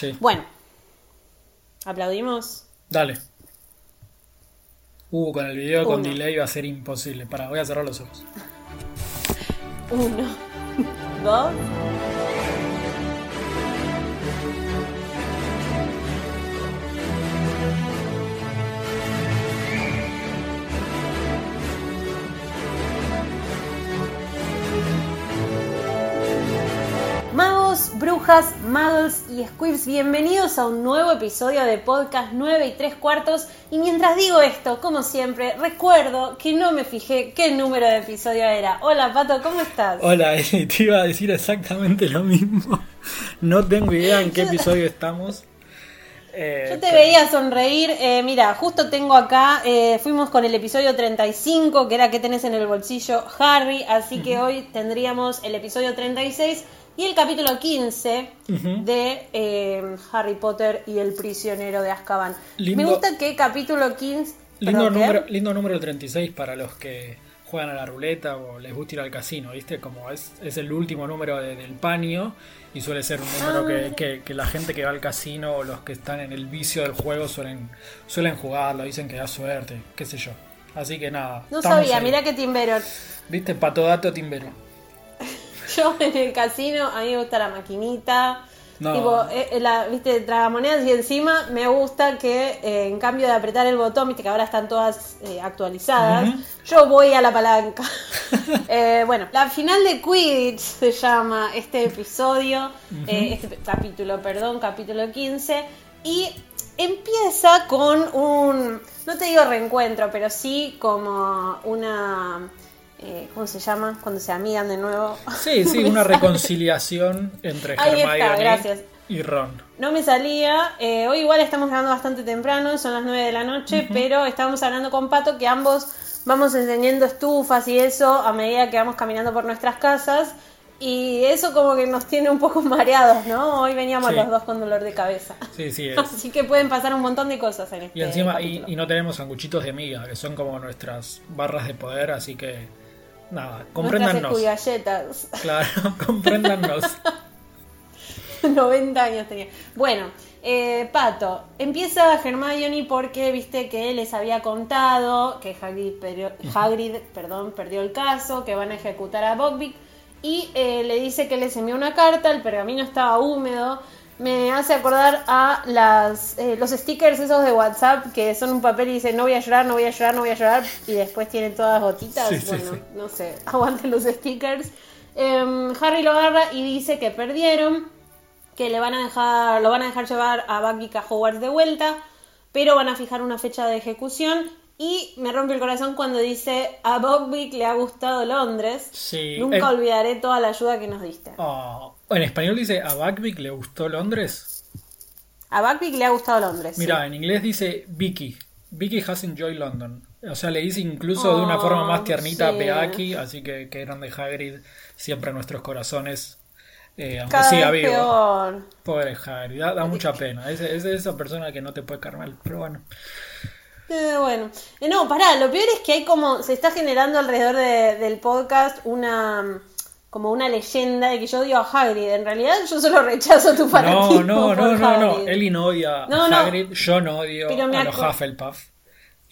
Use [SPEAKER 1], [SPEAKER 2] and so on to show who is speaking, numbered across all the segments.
[SPEAKER 1] Sí.
[SPEAKER 2] Bueno, aplaudimos.
[SPEAKER 1] Dale. Uh, con el video con delay va a ser imposible. Para, voy a cerrar los ojos.
[SPEAKER 2] Uno, dos. Brujas, muggles y squibs, bienvenidos a un nuevo episodio de podcast 9 y 3 cuartos. Y mientras digo esto, como siempre, recuerdo que no me fijé qué número de episodio era. Hola Pato, ¿cómo estás?
[SPEAKER 1] Hola, te iba a decir exactamente lo mismo. No tengo idea en qué episodio estamos. Eh,
[SPEAKER 2] Yo te
[SPEAKER 1] pero-
[SPEAKER 2] veía sonreír. eh, mira, justo tengo acá, eh, fuimos con el episodio 35, que era que tenés en el bolsillo Harry, así que hoy tendríamos el episodio 36 y el capítulo 15
[SPEAKER 1] Ujú.
[SPEAKER 2] de eh, Harry Potter y el prisionero de Azkaban.
[SPEAKER 1] Lindo-
[SPEAKER 2] Me gusta que capítulo 15...
[SPEAKER 1] Lindo
[SPEAKER 2] perdón, ¿qué?
[SPEAKER 1] número, lindo número el 36 para los que juegan a la ruleta o les gusta ir al casino, ¿viste? Como es, es el último número de- del paño y suele ser un número que, que- que la gente que va al casino o los que están en el vicio del juego suelen, suelen jugarlo, dicen que da suerte, qué sé yo. Así que nada.
[SPEAKER 2] No sabía,
[SPEAKER 1] ahí.
[SPEAKER 2] mirá que timbero.
[SPEAKER 1] ¿Viste? Pato dato timbero.
[SPEAKER 2] Yo en el casino, a mí me gusta la maquinita.
[SPEAKER 1] No.
[SPEAKER 2] Tipo, eh, eh, la, viste, tragamonedas y encima me gusta que eh, en cambio de apretar el botón, viste que ahora están todas eh, actualizadas, yo voy a la palanca. Bueno, la final de Quidditch se llama este episodio, eh, este capítulo, perdón, capítulo 15, y empieza con un, no te digo reencuentro, pero sí como una... eh, ¿Cómo se llama? Cuando se amigan de nuevo.
[SPEAKER 1] Sí, sí, una reconciliación entre
[SPEAKER 2] Ahí está,
[SPEAKER 1] Hermione
[SPEAKER 2] gracias.
[SPEAKER 1] y Ron.
[SPEAKER 2] No me salía. eh, hoy igual estamos grabando bastante temprano, son las 9 de la noche, pero estábamos hablando con Pato que ambos vamos encendiendo estufas y eso a medida que vamos caminando por nuestras casas. Y eso como que nos tiene un poco mareados, ¿no? Hoy veníamos
[SPEAKER 1] Sí.
[SPEAKER 2] los dos con dolor de cabeza.
[SPEAKER 1] Sí, sí, es.
[SPEAKER 2] Así que pueden pasar un montón de cosas en este
[SPEAKER 1] Y encima, y, y no tenemos sanguchitos de miga, que son como nuestras barras de poder, así que nada,
[SPEAKER 2] escudigalletas.
[SPEAKER 1] Claro, compréndannos.
[SPEAKER 2] 90 años tenía. Bueno, eh, Pato, empieza Hermione porque viste que les había contado que Hagrid, perdió, Hagrid perdón, perdió el caso, que van a ejecutar a Buckbeak y eh, le dice que les envió una carta, el pergamino estaba húmedo. Me hace acordar a las eh, los stickers esos de WhatsApp que son un papel y dice no voy a llorar, no voy a llorar, no voy a llorar y después tienen todas gotitas.
[SPEAKER 1] Sí,
[SPEAKER 2] bueno,
[SPEAKER 1] sí.
[SPEAKER 2] no sé, aguanten los stickers. Em, Harry lo agarra y dice que perdieron que le van a dejar, lo van a dejar llevar a Buckbeak a Hogwarts de vuelta, pero van a fijar una fecha de ejecución. Y me rompe el corazón cuando dice a Buckbeak le ha gustado Londres.
[SPEAKER 1] Sí,
[SPEAKER 2] Nunca
[SPEAKER 1] en-
[SPEAKER 2] olvidaré toda la ayuda que nos diste.
[SPEAKER 1] Oh, en español dice a Buckbeak le gustó Londres.
[SPEAKER 2] A Buckbeak le ha gustado Londres. sí.
[SPEAKER 1] Mira, en inglés dice Vicky. Vicky has enjoyed London. O sea, le dice incluso de una
[SPEAKER 2] Oh,
[SPEAKER 1] forma más tiernita a
[SPEAKER 2] sí.
[SPEAKER 1] Beaki, así que que grande Hagrid, siempre en nuestros corazones, eh, aunque
[SPEAKER 2] Cada
[SPEAKER 1] siga vivo.
[SPEAKER 2] peor.
[SPEAKER 1] Pobre Hagrid, da, da mucha pena. Es, es esa persona que no te puede caer mal, pero bueno.
[SPEAKER 2] Eh, bueno, Eh, no, pará, lo peor es que hay como, se está generando alrededor de- del podcast una, como una leyenda de que yo odio a Hagrid. En realidad yo solo rechazo tu
[SPEAKER 1] No,
[SPEAKER 2] fanatismo
[SPEAKER 1] no, no, no, no.
[SPEAKER 2] Hagrid.
[SPEAKER 1] Eli no odia
[SPEAKER 2] No,
[SPEAKER 1] a
[SPEAKER 2] no.
[SPEAKER 1] Hagrid, yo no odio
[SPEAKER 2] Pero me
[SPEAKER 1] a los Hufflepuff.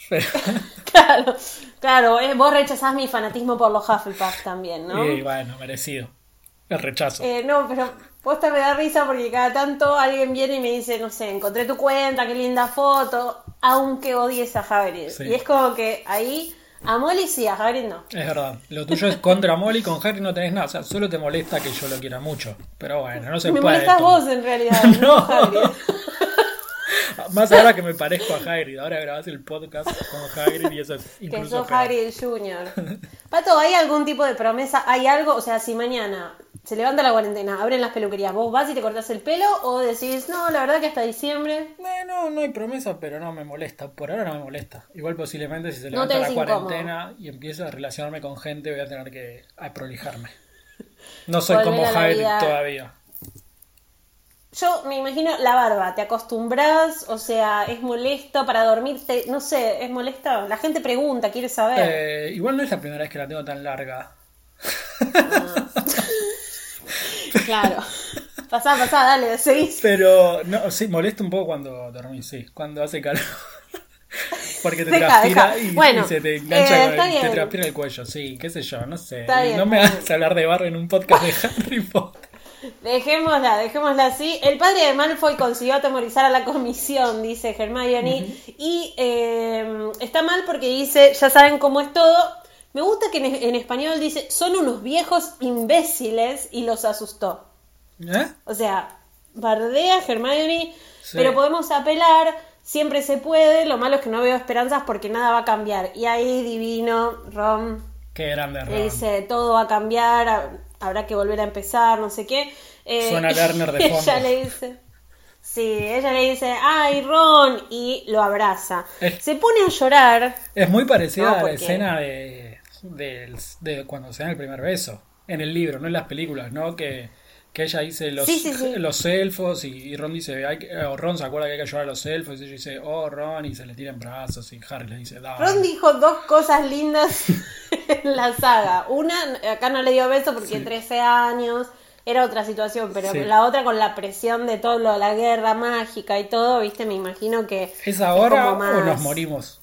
[SPEAKER 1] Pero-
[SPEAKER 2] Claro, claro, eh, vos rechazás mi fanatismo por los Hufflepuff también, ¿no?
[SPEAKER 1] y bueno, merecido. El rechazo.
[SPEAKER 2] Eh, no, pero posta me da risa porque cada tanto alguien viene y me dice, no sé, encontré tu cuenta, qué linda foto, aunque odies a Hagrid.
[SPEAKER 1] Sí.
[SPEAKER 2] Y es como que ahí a Molly sí, a Hagrid no.
[SPEAKER 1] Es verdad. Lo tuyo es contra Molly, con Harry no tenés nada. O sea, solo te molesta que yo lo quiera mucho. Pero bueno, no se
[SPEAKER 2] me
[SPEAKER 1] puede.
[SPEAKER 2] molestas
[SPEAKER 1] todo.
[SPEAKER 2] vos en realidad,
[SPEAKER 1] No.
[SPEAKER 2] Hagrid.
[SPEAKER 1] Más ahora que me parezco a Hagrid. Ahora grabás el podcast con Hagrid y eso es
[SPEAKER 2] Que
[SPEAKER 1] incluso
[SPEAKER 2] sos
[SPEAKER 1] peor.
[SPEAKER 2] Hagrid Jr. Pato, ¿hay algún tipo de promesa? ¿Hay algo? O sea, si mañana se levanta la cuarentena, abren las peluquerías, ¿vos vas y te cortás el pelo? ¿O decís, no, la verdad que hasta diciembre?
[SPEAKER 1] Eh, no, no hay promesa, pero no me molesta. Por ahora no me molesta. Igual posiblemente si se
[SPEAKER 2] No
[SPEAKER 1] levanta la
[SPEAKER 2] incómodo.
[SPEAKER 1] cuarentena y empiezo a relacionarme con gente, voy a tener que a prolijarme. No soy
[SPEAKER 2] Volver
[SPEAKER 1] como
[SPEAKER 2] vida.
[SPEAKER 1] todavía.
[SPEAKER 2] Yo me imagino la barba, ¿te acostumbras? O sea, ¿es molesto para dormirte? No sé, ¿es molesto? La gente pregunta, quiere saber.
[SPEAKER 1] Eh, igual no es la primera vez que la tengo tan larga.
[SPEAKER 2] Claro. Pasá, pasá, dale, seguís.
[SPEAKER 1] Pero, no, sí, molesta un poco cuando dormís, sí. Cuando hace calor. Porque te
[SPEAKER 2] Deja,
[SPEAKER 1] transpira
[SPEAKER 2] deja.
[SPEAKER 1] y,
[SPEAKER 2] Bueno,
[SPEAKER 1] y se te engancha
[SPEAKER 2] eh,
[SPEAKER 1] con- y te transpira el cuello, sí, qué sé yo, no sé.
[SPEAKER 2] Está bien,
[SPEAKER 1] no me hagas hablar de barro en un podcast de Harry Potter.
[SPEAKER 2] Dejémosla, dejémosla así. El padre de Malfoy consiguió atemorizar a la comisión, dice Hermione. Y eh, está mal porque dice, ya saben cómo es todo. Me gusta que en, en español dice, son unos viejos imbéciles y los asustó.
[SPEAKER 1] ¿Eh?
[SPEAKER 2] O sea, bardea Hermione,
[SPEAKER 1] Sí.
[SPEAKER 2] pero podemos apelar, siempre se puede. Lo malo es que no veo esperanzas porque nada va a cambiar. Y ahí divino, Ron
[SPEAKER 1] Qué grande
[SPEAKER 2] le
[SPEAKER 1] Ron.
[SPEAKER 2] dice, todo va a cambiar, ha- habrá que volver a empezar, no sé qué. Eh,
[SPEAKER 1] Suena Lerner de
[SPEAKER 2] y Ella
[SPEAKER 1] fondo.
[SPEAKER 2] le dice, sí, ella le dice, ay, Ron, y lo abraza.
[SPEAKER 1] Es-
[SPEAKER 2] Se pone a llorar.
[SPEAKER 1] Es muy parecida
[SPEAKER 2] No,
[SPEAKER 1] a la escena de, del- de cuando se dan el primer beso. En el libro, no en las películas, ¿no? Que, que ella dice los,
[SPEAKER 2] Sí, sí, sí.
[SPEAKER 1] los elfos y, y Ron dice, hay que- o Ron se acuerda que hay que ayudar a los elfos y ella dice, oh Ron, y se le tira en brazos y Harry le dice, dale.
[SPEAKER 2] Ron dijo dos cosas lindas en la saga. Una, acá no le dio beso porque
[SPEAKER 1] Sí.
[SPEAKER 2] 13 años, era otra situación, pero
[SPEAKER 1] Sí.
[SPEAKER 2] la otra con la presión de todo lo de la guerra mágica y todo, viste, me imagino que...
[SPEAKER 1] ¿Es ahora
[SPEAKER 2] como más-
[SPEAKER 1] o nos morimos?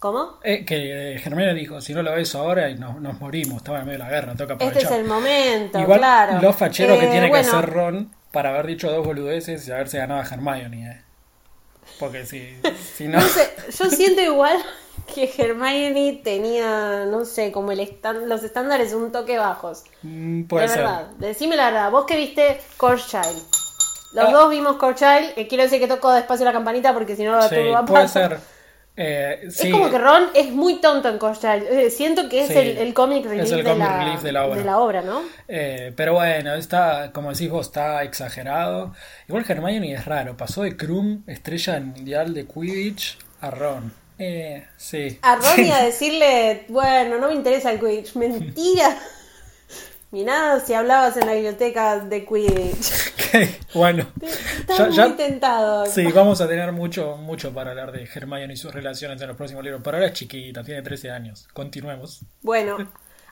[SPEAKER 2] ¿Cómo?
[SPEAKER 1] Eh, que Germán dijo, si no lo ves ahora y nos, nos morimos, estaba en medio de la guerra, toca
[SPEAKER 2] Este
[SPEAKER 1] aprovechar.
[SPEAKER 2] es el momento,
[SPEAKER 1] Igual
[SPEAKER 2] claro.
[SPEAKER 1] lo fachero que
[SPEAKER 2] Eh,
[SPEAKER 1] tiene
[SPEAKER 2] bueno,
[SPEAKER 1] que hacer Ron para haber dicho dos boludeces y haberse ganado a Hermione, eh. Porque si, si no...
[SPEAKER 2] No sé, yo siento igual que Hermione tenía, no sé, como el los estándares un toque bajos.
[SPEAKER 1] Mm, Puede
[SPEAKER 2] de
[SPEAKER 1] ser.
[SPEAKER 2] verdad, decime la verdad. Vos que viste Course Child. Los
[SPEAKER 1] Ah.
[SPEAKER 2] dos vimos Course Child. que quiero decir que toco despacio la campanita porque si no lo
[SPEAKER 1] Sí,
[SPEAKER 2] turbo a
[SPEAKER 1] puede ser. Eh, sí,
[SPEAKER 2] Es como que Ron es muy tonto en Child. Eh, siento que es
[SPEAKER 1] Sí,
[SPEAKER 2] el, el comic
[SPEAKER 1] es
[SPEAKER 2] relief,
[SPEAKER 1] el
[SPEAKER 2] de, la,
[SPEAKER 1] relief de la obra.
[SPEAKER 2] obra, ¿no?
[SPEAKER 1] eh, pero bueno, está, como decís vos, está exagerado. Igual Hermione es raro, pasó de Krum, estrella del mundial de Quidditch, a Ron. Eh, sí.
[SPEAKER 2] A Ron y a decirle, bueno, no me interesa el Quidditch. Mentira. Mirá si hablabas en la biblioteca de Quidditch.
[SPEAKER 1] Ok, bueno.
[SPEAKER 2] Estás
[SPEAKER 1] Ya-
[SPEAKER 2] muy
[SPEAKER 1] ya-
[SPEAKER 2] tentado.
[SPEAKER 1] Sí, vamos a tener mucho, mucho para hablar de Hermione y sus relaciones en los próximos libros. Por ahora es chiquita, tiene 13 años. Continuemos.
[SPEAKER 2] Bueno,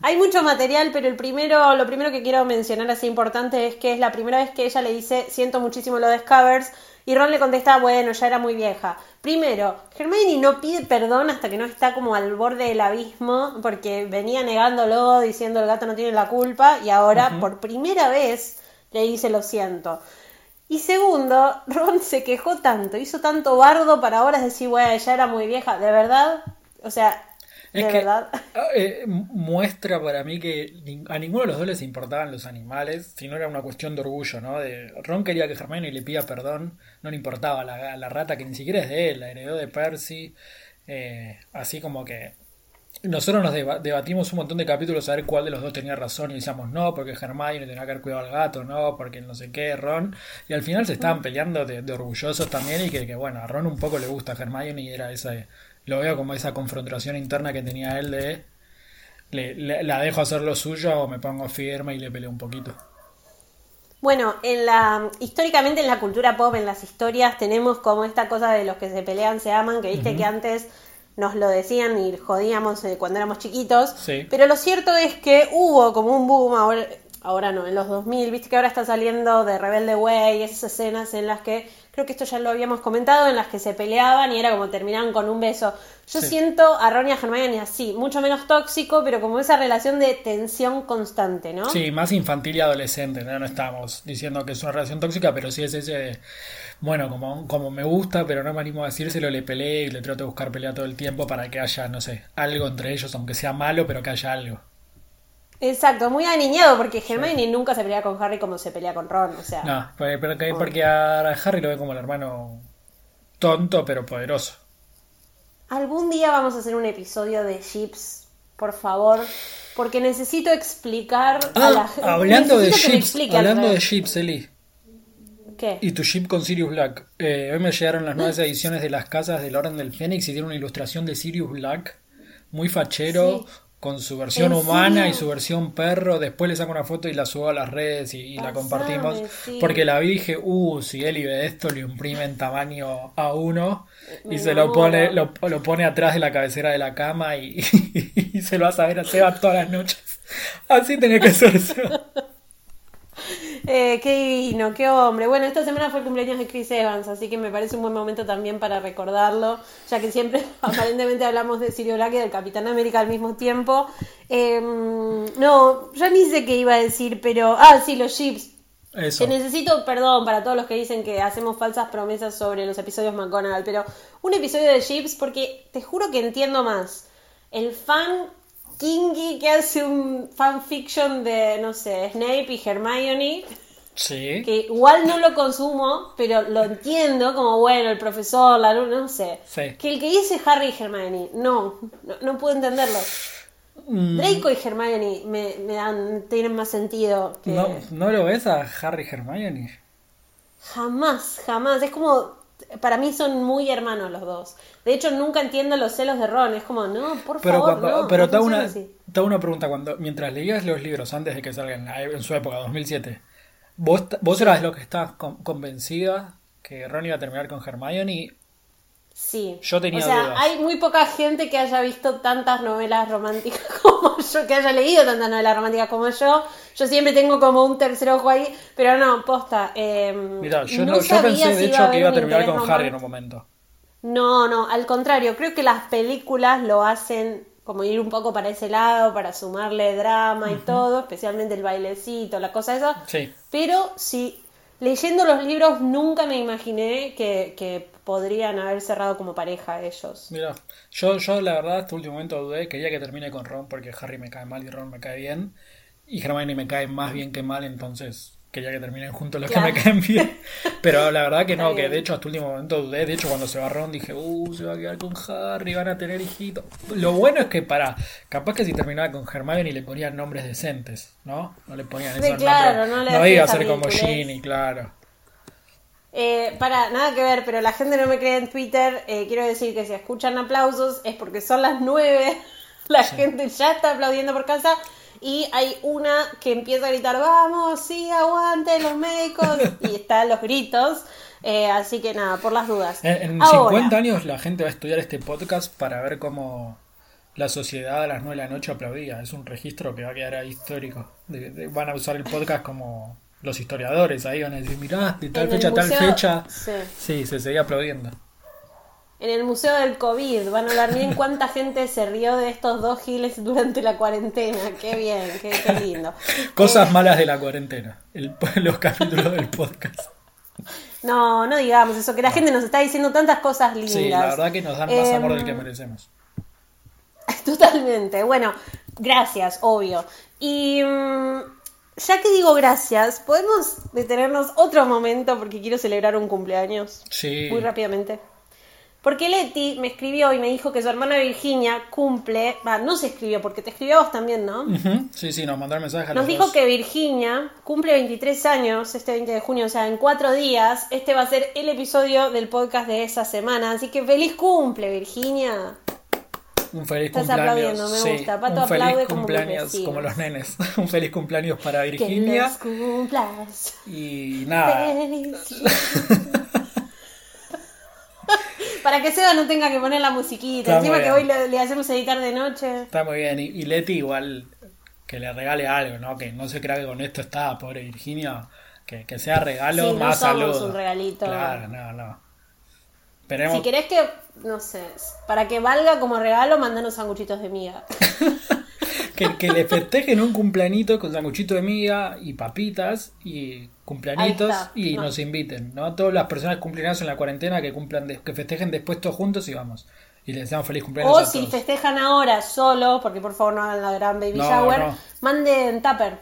[SPEAKER 2] hay mucho material, pero el primero, lo primero que quiero mencionar así importante es que es la primera vez que ella le dice siento muchísimo lo de Scabbers y Ron le contesta bueno, ya era muy vieja. Primero, Hermione no pide perdón hasta que no está como al borde del abismo porque venía negándolo, diciendo el gato no tiene la culpa y ahora por primera vez le dice lo siento. Y segundo, Ron se quejó tanto, hizo tanto bardo para ahora decir, bueno, ya era muy vieja. ¿De verdad? O sea, de
[SPEAKER 1] Es que
[SPEAKER 2] verdad.
[SPEAKER 1] eh, muestra para mí que a ninguno de los dos les importaban los animales, sino era una cuestión de orgullo, ¿no? De, Ron quería que Hermione le pida perdón, no le importaba la, la rata que ni siquiera es de él, la heredó de Percy, eh, así como que nosotros nos deba- debatimos un montón de capítulos a ver cuál de los dos tenía razón y decíamos no, porque Hermione tenía que haber cuidado al gato, no, porque no sé qué, Ron, y al final se estaban peleando de, de orgullosos también y que, que, bueno, a Ron un poco le gusta Hermione y era esa, lo veo como esa confrontación interna que tenía él de le, le- la dejo hacer lo suyo o me pongo firme y le peleo un poquito.
[SPEAKER 2] Bueno, en la históricamente en la cultura pop, en las historias, tenemos como esta cosa de los que se pelean se aman, que viste que antes nos lo decían y jodíamos eh, cuando éramos chiquitos.
[SPEAKER 1] Sí.
[SPEAKER 2] Pero lo cierto es que hubo como un boom ahora, ahora no, en los 2000, viste que ahora está saliendo de Rebelde Way, esas escenas en las que, creo que esto ya lo habíamos comentado, en las que se peleaban y era como terminaban con un beso. Yo
[SPEAKER 1] Sí.
[SPEAKER 2] siento a Ron y a Hermione así, mucho menos tóxico, pero como esa relación de tensión constante, ¿no?
[SPEAKER 1] Sí, más infantil y adolescente, ¿no? No estamos diciendo que es una relación tóxica, pero sí es ese de, bueno, como, como me gusta, pero no me animo a decírselo, le peleé y le trato de buscar pelea todo el tiempo para que haya, no sé, algo entre ellos, aunque sea malo, pero que haya algo.
[SPEAKER 2] Exacto, muy aniñado, porque Hermione nunca se pelea con Harry como se pelea con Ron, o sea.
[SPEAKER 1] No, porque, pero que- porque a Harry lo ve como el hermano tonto pero poderoso.
[SPEAKER 2] Algún día vamos a hacer un episodio de Chips, por favor, porque necesito explicar a la
[SPEAKER 1] Ah,
[SPEAKER 2] gente.
[SPEAKER 1] hablando de
[SPEAKER 2] necesito
[SPEAKER 1] chips, hablando de chips, Eli.
[SPEAKER 2] ¿Qué?
[SPEAKER 1] Y tu chip con Sirius Black. Eh, hoy me llegaron las nuevas ediciones de las casas del Orden del Fénix y tiene una ilustración de Sirius Black. Muy fachero,
[SPEAKER 2] Sí.
[SPEAKER 1] Con su versión
[SPEAKER 2] ¿En
[SPEAKER 1] humana y su versión perro. Después le saco una foto y la subo a las redes y, y la compartimos.
[SPEAKER 2] sí.
[SPEAKER 1] Porque la vi y dije, uh, si Eli ve esto, le imprime en tamaño A1 y
[SPEAKER 2] Me
[SPEAKER 1] se lo pone, lo, lo pone atrás de la cabecera de la cama y, y se lo va a saber a Seba todas las noches. Así tenía que ser Seba.
[SPEAKER 2] Eh, qué divino, qué hombre. Bueno, esta semana fue el cumpleaños de Chris Evans, así que me parece un buen momento también para recordarlo, ya que siempre aparentemente hablamos de Sirio Black y del Capitán América al mismo tiempo. Em, no, ya ni sé qué iba a decir, pero... Ah, sí, los chips.
[SPEAKER 1] Eso.
[SPEAKER 2] Que necesito perdón para todos los que dicen que hacemos falsas promesas sobre los episodios McGonagall, pero un episodio de Chips porque te juro que entiendo más. El fan kingy que hace un fanfiction de, no sé, Snape y Hermione,
[SPEAKER 1] Sí.
[SPEAKER 2] que igual no lo consumo, pero lo entiendo como, bueno, el profesor, la luna, no sé.
[SPEAKER 1] Sí.
[SPEAKER 2] Que el que dice Harry y Hermione, no, no, no puedo entenderlo.
[SPEAKER 1] Mm,
[SPEAKER 2] Draco y Hermione me, me dan, tienen más sentido que...
[SPEAKER 1] ¿No, ¿No lo ves a Harry y Hermione?
[SPEAKER 2] Jamás, jamás. Es como, para mí son muy hermanos los dos. De hecho, nunca entiendo los celos de Ron. Es como, no, por
[SPEAKER 1] Pero,
[SPEAKER 2] favor, no,
[SPEAKER 1] pero
[SPEAKER 2] no
[SPEAKER 1] te, hago una,
[SPEAKER 2] así.
[SPEAKER 1] te hago una pregunta. cuando Mientras leías los libros antes de que salgan en, su época, 2007, ¿vos, vos eras lo que estabas con- convencida que Ron iba a terminar con Hermione?
[SPEAKER 2] Sí.
[SPEAKER 1] Yo tenía
[SPEAKER 2] o sea,
[SPEAKER 1] dudas.
[SPEAKER 2] hay muy poca gente que haya visto tantas novelas románticas como yo, que haya leído tantas novelas románticas como yo. Yo siempre tengo como un tercer ojo ahí, pero no, posta. eh,
[SPEAKER 1] Mira, yo,
[SPEAKER 2] no
[SPEAKER 1] no, yo pensé de hecho que iba a terminar con Harry en un momento.
[SPEAKER 2] No, no, al contrario, creo que las películas lo hacen como ir un poco para ese lado, para sumarle drama y todo, especialmente el bailecito, la cosa esa.
[SPEAKER 1] Sí.
[SPEAKER 2] Pero sí, leyendo los libros nunca me imaginé que, que podrían haber cerrado como pareja ellos.
[SPEAKER 1] Mira, yo, yo la verdad hasta último momento dudé, quería que termine con Ron porque Harry me cae mal y Ron me cae bien. Y Hermione me cae más bien que mal, entonces quería que terminen juntos los
[SPEAKER 2] Claro.
[SPEAKER 1] que me caen bien. Pero la verdad que no, que de hecho hasta último momento dudé. De hecho cuando se va Ron dije, uh, se va a quedar con Harry, van a tener hijito. Lo bueno es que para, capaz que si terminaba con Hermione le ponían nombres decentes, ¿no? No le ponían
[SPEAKER 2] Sí,
[SPEAKER 1] esos
[SPEAKER 2] claro,
[SPEAKER 1] nombres.
[SPEAKER 2] no le
[SPEAKER 1] no
[SPEAKER 2] hacías
[SPEAKER 1] iba a ser como. Ginny, claro.
[SPEAKER 2] Eh, para, nada que ver, pero la gente no me cree en Twitter. Eh, quiero decir que si escuchan aplausos es porque son las nueve. La gente ya está aplaudiendo por casa. Y hay una que empieza a gritar, vamos, sí, aguante los médicos. y están los gritos. Eh, así que nada, por las dudas.
[SPEAKER 1] En, en
[SPEAKER 2] Ahora,
[SPEAKER 1] 50 años la gente va a estudiar este podcast para ver cómo la sociedad a las 9 de la noche aplaudía. Es un registro que va a quedar ahí histórico. De- de- van a usar el podcast como los historiadores. Ahí van a decir, mirá, de tal fecha a tal fecha.
[SPEAKER 2] sí.
[SPEAKER 1] Sí, se seguía aplaudiendo.
[SPEAKER 2] En el Museo del COVID van a hablar bien cuánta gente se rió de estos dos giles durante la cuarentena. Qué bien, qué, qué lindo.
[SPEAKER 1] Cosas
[SPEAKER 2] Eh,
[SPEAKER 1] malas de la cuarentena. El- los capítulos del podcast.
[SPEAKER 2] no, no digamos eso, que la gente nos está diciendo tantas cosas lindas.
[SPEAKER 1] Sí, la verdad que nos dan más amor del que
[SPEAKER 2] Em,
[SPEAKER 1] merecemos.
[SPEAKER 2] Totalmente. Bueno, gracias, obvio. Y mm, ya que digo gracias, podemos detenernos otro momento porque quiero celebrar un cumpleaños.
[SPEAKER 1] Sí.
[SPEAKER 2] Muy rápidamente. Porque Leti me escribió y me dijo que su hermana Virginia cumple. Va, no se escribió, porque te escribió a vos también, ¿no?
[SPEAKER 1] Sí, sí, nos mandaron mensajes a
[SPEAKER 2] Nos
[SPEAKER 1] los
[SPEAKER 2] dijo
[SPEAKER 1] dos.
[SPEAKER 2] que Virginia cumple 23 años este 20 de junio, o sea, en cuatro días. Este va a ser el episodio del podcast de esa semana. Así que feliz cumple, Virginia.
[SPEAKER 1] Un feliz
[SPEAKER 2] Estás
[SPEAKER 1] cumpleaños.
[SPEAKER 2] aplaudiendo, me
[SPEAKER 1] sí,
[SPEAKER 2] gusta. Pato
[SPEAKER 1] un feliz
[SPEAKER 2] aplaude como
[SPEAKER 1] cumpleaños,
[SPEAKER 2] vecinos.
[SPEAKER 1] como los nenes. un feliz cumpleaños para
[SPEAKER 2] Que
[SPEAKER 1] Virginia.
[SPEAKER 2] los cumplas.
[SPEAKER 1] Y nada.
[SPEAKER 2] feliz. Para que Seba no tenga que poner la musiquita.
[SPEAKER 1] Está
[SPEAKER 2] Encima que hoy le, le hacemos editar de noche.
[SPEAKER 1] Está muy bien. Y, y Leti igual que le regale algo, ¿no? Que no se crea que con esto está, pobre Virginia. Que, que sea regalo
[SPEAKER 2] Sí, no
[SPEAKER 1] más
[SPEAKER 2] somos
[SPEAKER 1] saludo.
[SPEAKER 2] un regalito.
[SPEAKER 1] Claro, no, no. Esperemos.
[SPEAKER 2] Si querés que, no sé, para que valga como regalo, mandanos sanguchitos de miga.
[SPEAKER 1] que, que le festejen un cumpleañito con sanguchito de miga y papitas y cumpleañitos y
[SPEAKER 2] No.
[SPEAKER 1] nos inviten, ¿no? Todas las personas que cumplen años en la cuarentena que cumplan de- que festejen después todos juntos y vamos. Y les deseamos feliz cumpleaños
[SPEAKER 2] O
[SPEAKER 1] a
[SPEAKER 2] si
[SPEAKER 1] todos.
[SPEAKER 2] festejan ahora solo, porque por favor no hagan la gran baby
[SPEAKER 1] No,
[SPEAKER 2] shower,
[SPEAKER 1] no.
[SPEAKER 2] manden tupper.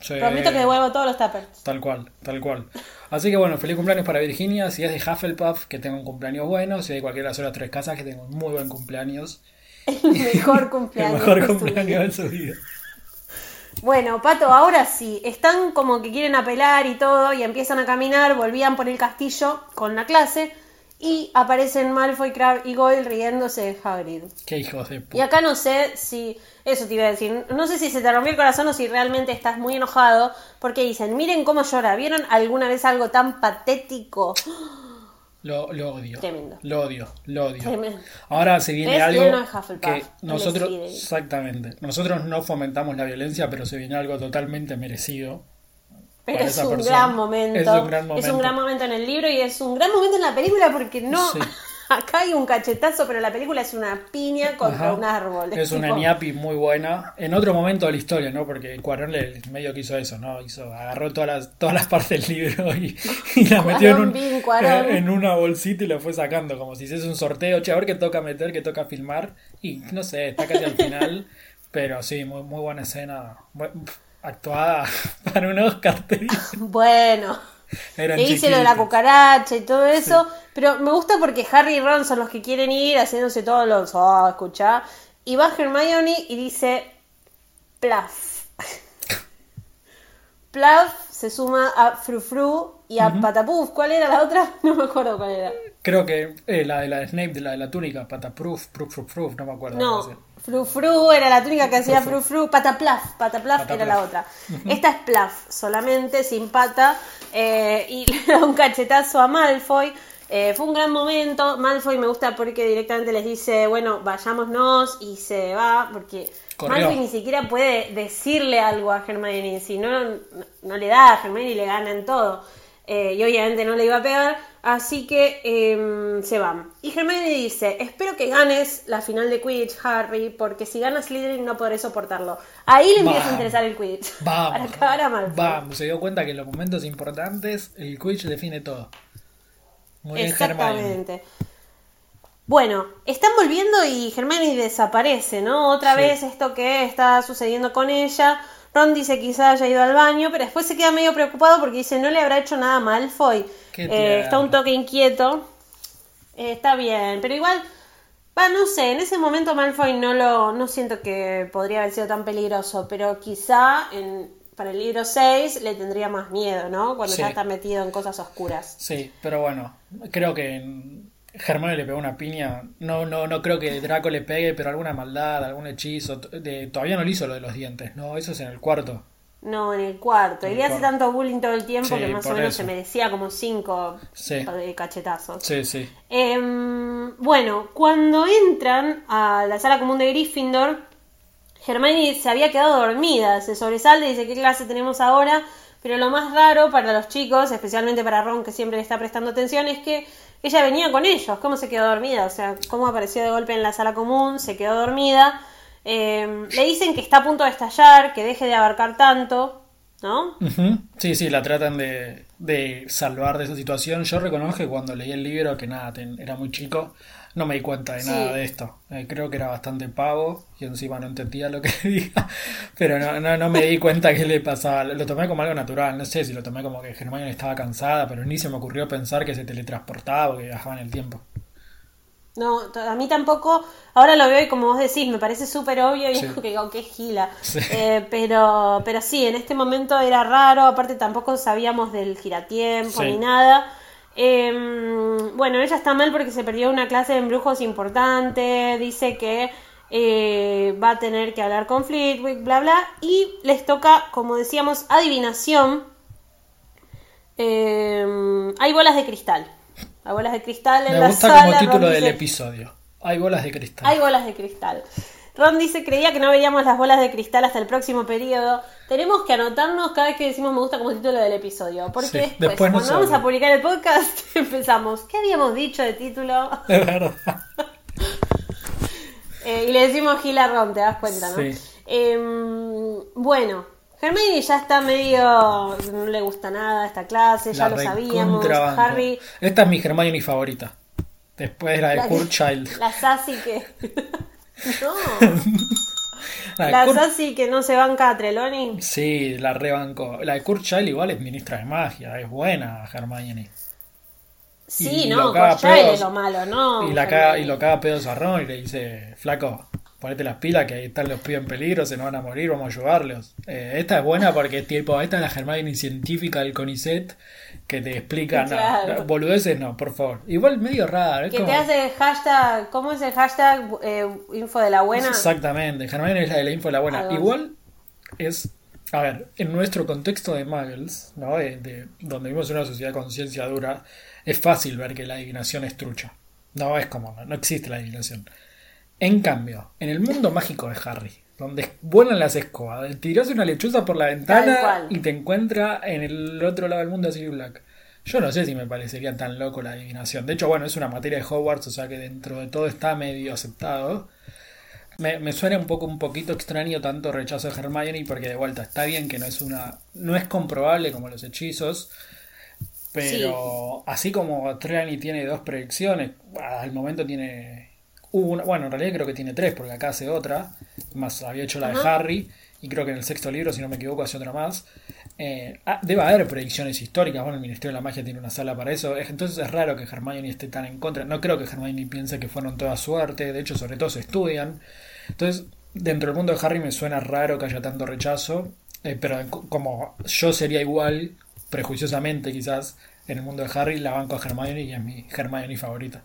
[SPEAKER 1] Sí,
[SPEAKER 2] Prometo que devuelvo todos los tuppers.
[SPEAKER 1] Tal cual, tal cual. Así que bueno, feliz cumpleaños para Virginia. Si es de Hufflepuff, que tenga un cumpleaños bueno. Si es de cualquiera de las otras tres casas, que tenga un muy buen cumpleaños.
[SPEAKER 2] El mejor
[SPEAKER 1] El
[SPEAKER 2] cumpleaños.
[SPEAKER 1] mejor
[SPEAKER 2] de su
[SPEAKER 1] cumpleaños de su vida.
[SPEAKER 2] Bueno, Pato, ahora sí, están como que quieren apelar y todo, y empiezan a caminar, volvían por el castillo con la clase, y aparecen Malfoy, Crabbe y Goyle riéndose de Hagrid.
[SPEAKER 1] Qué hijos de
[SPEAKER 2] Y
[SPEAKER 1] puta.
[SPEAKER 2] acá no sé si, eso te iba a decir, no sé si se te rompió el corazón o si realmente estás muy enojado, porque dicen, miren cómo llora, ¿vieron alguna vez algo tan patético?
[SPEAKER 1] Lo, lo odio.
[SPEAKER 2] Tremendo.
[SPEAKER 1] Lo odio, lo odio.
[SPEAKER 2] Tremendo.
[SPEAKER 1] Ahora se viene algo
[SPEAKER 2] no
[SPEAKER 1] que nosotros exactamente. Nosotros no fomentamos la violencia, pero se viene algo totalmente merecido.
[SPEAKER 2] Pero es un, gran momento.
[SPEAKER 1] Es un gran momento.
[SPEAKER 2] Es un gran momento en el libro y es un gran momento en la película porque no.
[SPEAKER 1] Sí.
[SPEAKER 2] Acá hay un cachetazo, pero la película es una piña contra
[SPEAKER 1] Ajá.
[SPEAKER 2] un árbol.
[SPEAKER 1] Es una
[SPEAKER 2] tipo-
[SPEAKER 1] ñapi muy buena. En otro momento de la historia, ¿no? Porque Cuarón le medio que hizo eso, ¿no? Hizo, agarró todas las, todas las partes del libro y, y la metió en,
[SPEAKER 2] Cuarón,
[SPEAKER 1] un-
[SPEAKER 2] bien, Cuarón.
[SPEAKER 1] en una bolsita y la fue sacando, como si hiciese un sorteo. Che, a ver qué toca meter, qué toca filmar. Y no sé, está casi al final. pero sí, muy, muy buena escena. Actuada para un Oscar.
[SPEAKER 2] Bueno.
[SPEAKER 1] Eran
[SPEAKER 2] hice lo de la cucaracha y todo eso. Pero me gusta porque Harry y Ron son los que quieren ir haciéndose todos los. Oh, escuchá. Y va Hermione y dice. Plaf. Plaf se suma a Frufru y a Patapuf. ¿Cuál era la otra? No me acuerdo cuál era.
[SPEAKER 1] Creo que eh, la de la de Snape, de la de la túnica, pataproof, proof, proof, proof, no me acuerdo.
[SPEAKER 2] No, Frufru era la túnica que hacía
[SPEAKER 1] Frufru.
[SPEAKER 2] Pataplaf, Pataplaf era la otra. Esta es Plaf, solamente sin pata. eh, y le da un cachetazo a Malfoy. Eh, fue un gran momento. Malfoy me gusta porque directamente les dice, bueno, vayámonos y se va. Porque
[SPEAKER 1] Corrió.
[SPEAKER 2] Malfoy ni siquiera puede decirle algo a Hermione. Si no, no, no le da a Hermione y le gana en todo. Eh, y obviamente no le iba a pegar, así que em, se van. Y Hermione dice, espero que ganes la final de Quidditch, Harry, porque si ganas Slytherin no podré soportarlo. Ahí le empieza a interesar el Quidditch. Para
[SPEAKER 1] Vamos.
[SPEAKER 2] acabar a Malfoy.
[SPEAKER 1] Vamos, se dio cuenta que en los momentos importantes el Quidditch define todo. Muy bien, Hermione.
[SPEAKER 2] Exactamente. Bueno, están volviendo y Hermione desaparece, ¿no? Otra
[SPEAKER 1] Sí.
[SPEAKER 2] vez esto que está sucediendo con ella. Ron dice quizá haya ido al baño, pero después se queda medio preocupado porque dice no le habrá hecho nada a Malfoy. Eh, está un toque inquieto. Eh, está bien, pero igual, va, no sé, en ese momento Malfoy no lo, no siento que podría haber sido tan peligroso, pero quizá en, para el libro 6 le tendría más miedo, ¿no? Cuando
[SPEAKER 1] Sí.
[SPEAKER 2] ya está metido en cosas oscuras.
[SPEAKER 1] Sí, pero bueno, creo que en- Hermione le pegó una piña. No, no, no creo que Draco le pegue, pero alguna maldad, algún hechizo. de- todavía no le hizo lo de los dientes, no, eso es en el cuarto.
[SPEAKER 2] No, en el cuarto. Y le hace
[SPEAKER 1] cuarto.
[SPEAKER 2] tanto bullying todo el tiempo
[SPEAKER 1] Sí,
[SPEAKER 2] que más o menos
[SPEAKER 1] eso.
[SPEAKER 2] se merecía como cinco
[SPEAKER 1] Sí.
[SPEAKER 2] eh, cachetazos.
[SPEAKER 1] Sí, sí.
[SPEAKER 2] Em, bueno, cuando entran a la sala común de Gryffindor, Hermione se había quedado dormida, se sobresale y dice qué clase tenemos ahora, pero lo más raro para los chicos, especialmente para Ron que siempre le está prestando atención, es que ella venía con ellos, ¿cómo se quedó dormida? O sea, ¿cómo apareció de golpe en la sala común? Se quedó dormida. Em, le dicen que está a punto de estallar, que deje de abarcar tanto, ¿no?
[SPEAKER 1] Sí, sí, la tratan de, de salvar de esa situación. Yo reconozco que cuando leí el libro, que nada, ten- era muy chico, no me di cuenta de
[SPEAKER 2] Sí.
[SPEAKER 1] nada de esto. Eh, creo que era bastante pavo y encima no entendía lo que diga, pero no, no, no me di cuenta que le pasaba. Lo tomé como algo natural, no sé si lo tomé como que Hermione estaba cansada, pero ni se me ocurrió pensar que se teletransportaba o que viajaba en el tiempo.
[SPEAKER 2] No, a mí tampoco. Ahora lo veo y como vos decís, me parece súper obvio y
[SPEAKER 1] Sí.
[SPEAKER 2] es que digo, qué gila.
[SPEAKER 1] Sí.
[SPEAKER 2] Eh, pero, pero sí, en este momento era raro. Aparte, tampoco sabíamos del giratiempo
[SPEAKER 1] Sí.
[SPEAKER 2] ni nada. Em, bueno, ella está mal porque se perdió una clase de embrujos importante. Dice que eh, va a tener que hablar con Flitwick, bla, bla. Y les toca, como decíamos, adivinación. Em, hay bolas de cristal. Hay bolas de cristal en
[SPEAKER 1] Me
[SPEAKER 2] la
[SPEAKER 1] gusta
[SPEAKER 2] sala.
[SPEAKER 1] como
[SPEAKER 2] Ron
[SPEAKER 1] título del
[SPEAKER 2] dice,
[SPEAKER 1] episodio. Hay bolas de cristal.
[SPEAKER 2] hay bolas de cristal. Ron dice, creía que no veríamos las bolas de cristal hasta el próximo periodo. Tenemos que anotarnos cada vez que decimos me gusta como título del episodio. Porque
[SPEAKER 1] Sí,
[SPEAKER 2] después,
[SPEAKER 1] después no
[SPEAKER 2] cuando vamos a publicar el podcast, empezamos. ¿Qué habíamos dicho de título?
[SPEAKER 1] Es verdad.
[SPEAKER 2] Eh, y le decimos Gil a Ron, te das cuenta, ¿no?
[SPEAKER 1] Sí.
[SPEAKER 2] Em, bueno, Hermione ya está medio... No le gusta nada esta clase, ya
[SPEAKER 1] La
[SPEAKER 2] lo sabíamos. Harry...
[SPEAKER 1] Esta es mi Hermione favorita. Después la de
[SPEAKER 2] La,
[SPEAKER 1] Kurt Child.
[SPEAKER 2] la Sassy que... no.
[SPEAKER 1] La
[SPEAKER 2] La
[SPEAKER 1] Kurt-
[SPEAKER 2] Sassy que no se banca a Trelawney.
[SPEAKER 1] Sí, la rebanco. La de Kurt Child igual es ministra de magia, es buena Hermione.
[SPEAKER 2] Sí,
[SPEAKER 1] Y
[SPEAKER 2] no,
[SPEAKER 1] pedos.
[SPEAKER 2] es lo malo, ¿no?
[SPEAKER 1] y, la caga, y lo caga pedos a Ron y le dice, flaco, ponete las pilas que ahí están los pibes en peligro, se nos van a morir, vamos a ayudarlos. Eh, esta es buena porque tipo, esta es la Hermione científica del CONICET que te explica, no,
[SPEAKER 2] Claro.
[SPEAKER 1] no, boludeces no, por favor. Igual medio raro. es
[SPEAKER 2] Que te
[SPEAKER 1] como-
[SPEAKER 2] hace hashtag, ¿cómo es el hashtag eh, info de la buena?
[SPEAKER 1] Exactamente, Hermione es la de la info de la buena.
[SPEAKER 2] Algo.
[SPEAKER 1] Igual es, a ver, en nuestro contexto de Muggles, ¿no? De, de- donde vivimos en una sociedad con ciencia dura, es fácil ver que la adivinación es trucha. No es como, no existe la adivinación. En cambio, en el mundo mágico de Harry, donde vuelan las escobas. Tirás una lechuza por la ventana y te encuentra en el otro lado del mundo así Black. Yo no sé si me parecería tan loco la adivinación. De hecho, bueno, es una materia de Hogwarts, o sea que dentro de todo está medio aceptado. Me, suena un poco un poquito extraño tanto rechazo de Hermione porque de vuelta está bien que no es una no es comprobable como los hechizos pero así como Trelawney tiene dos predicciones al momento tiene una, bueno en realidad creo que tiene tres porque acá hace otra más había hecho la de Harry y creo que en el sexto libro si no me equivoco hace otra más. Eh, ah, debe haber predicciones históricas. Bueno el Ministerio de la Magia tiene una sala para eso. Entonces es raro que Hermione esté tan en contra. No creo que Hermione piense que fueron toda suerte. De hecho sobre todo se estudian. Entonces, dentro del mundo de Harry me suena raro que haya tanto rechazo, eh, pero como yo sería igual, prejuiciosamente quizás, en el mundo de Harry, la banco a Hermione y es mi Hermione favorita.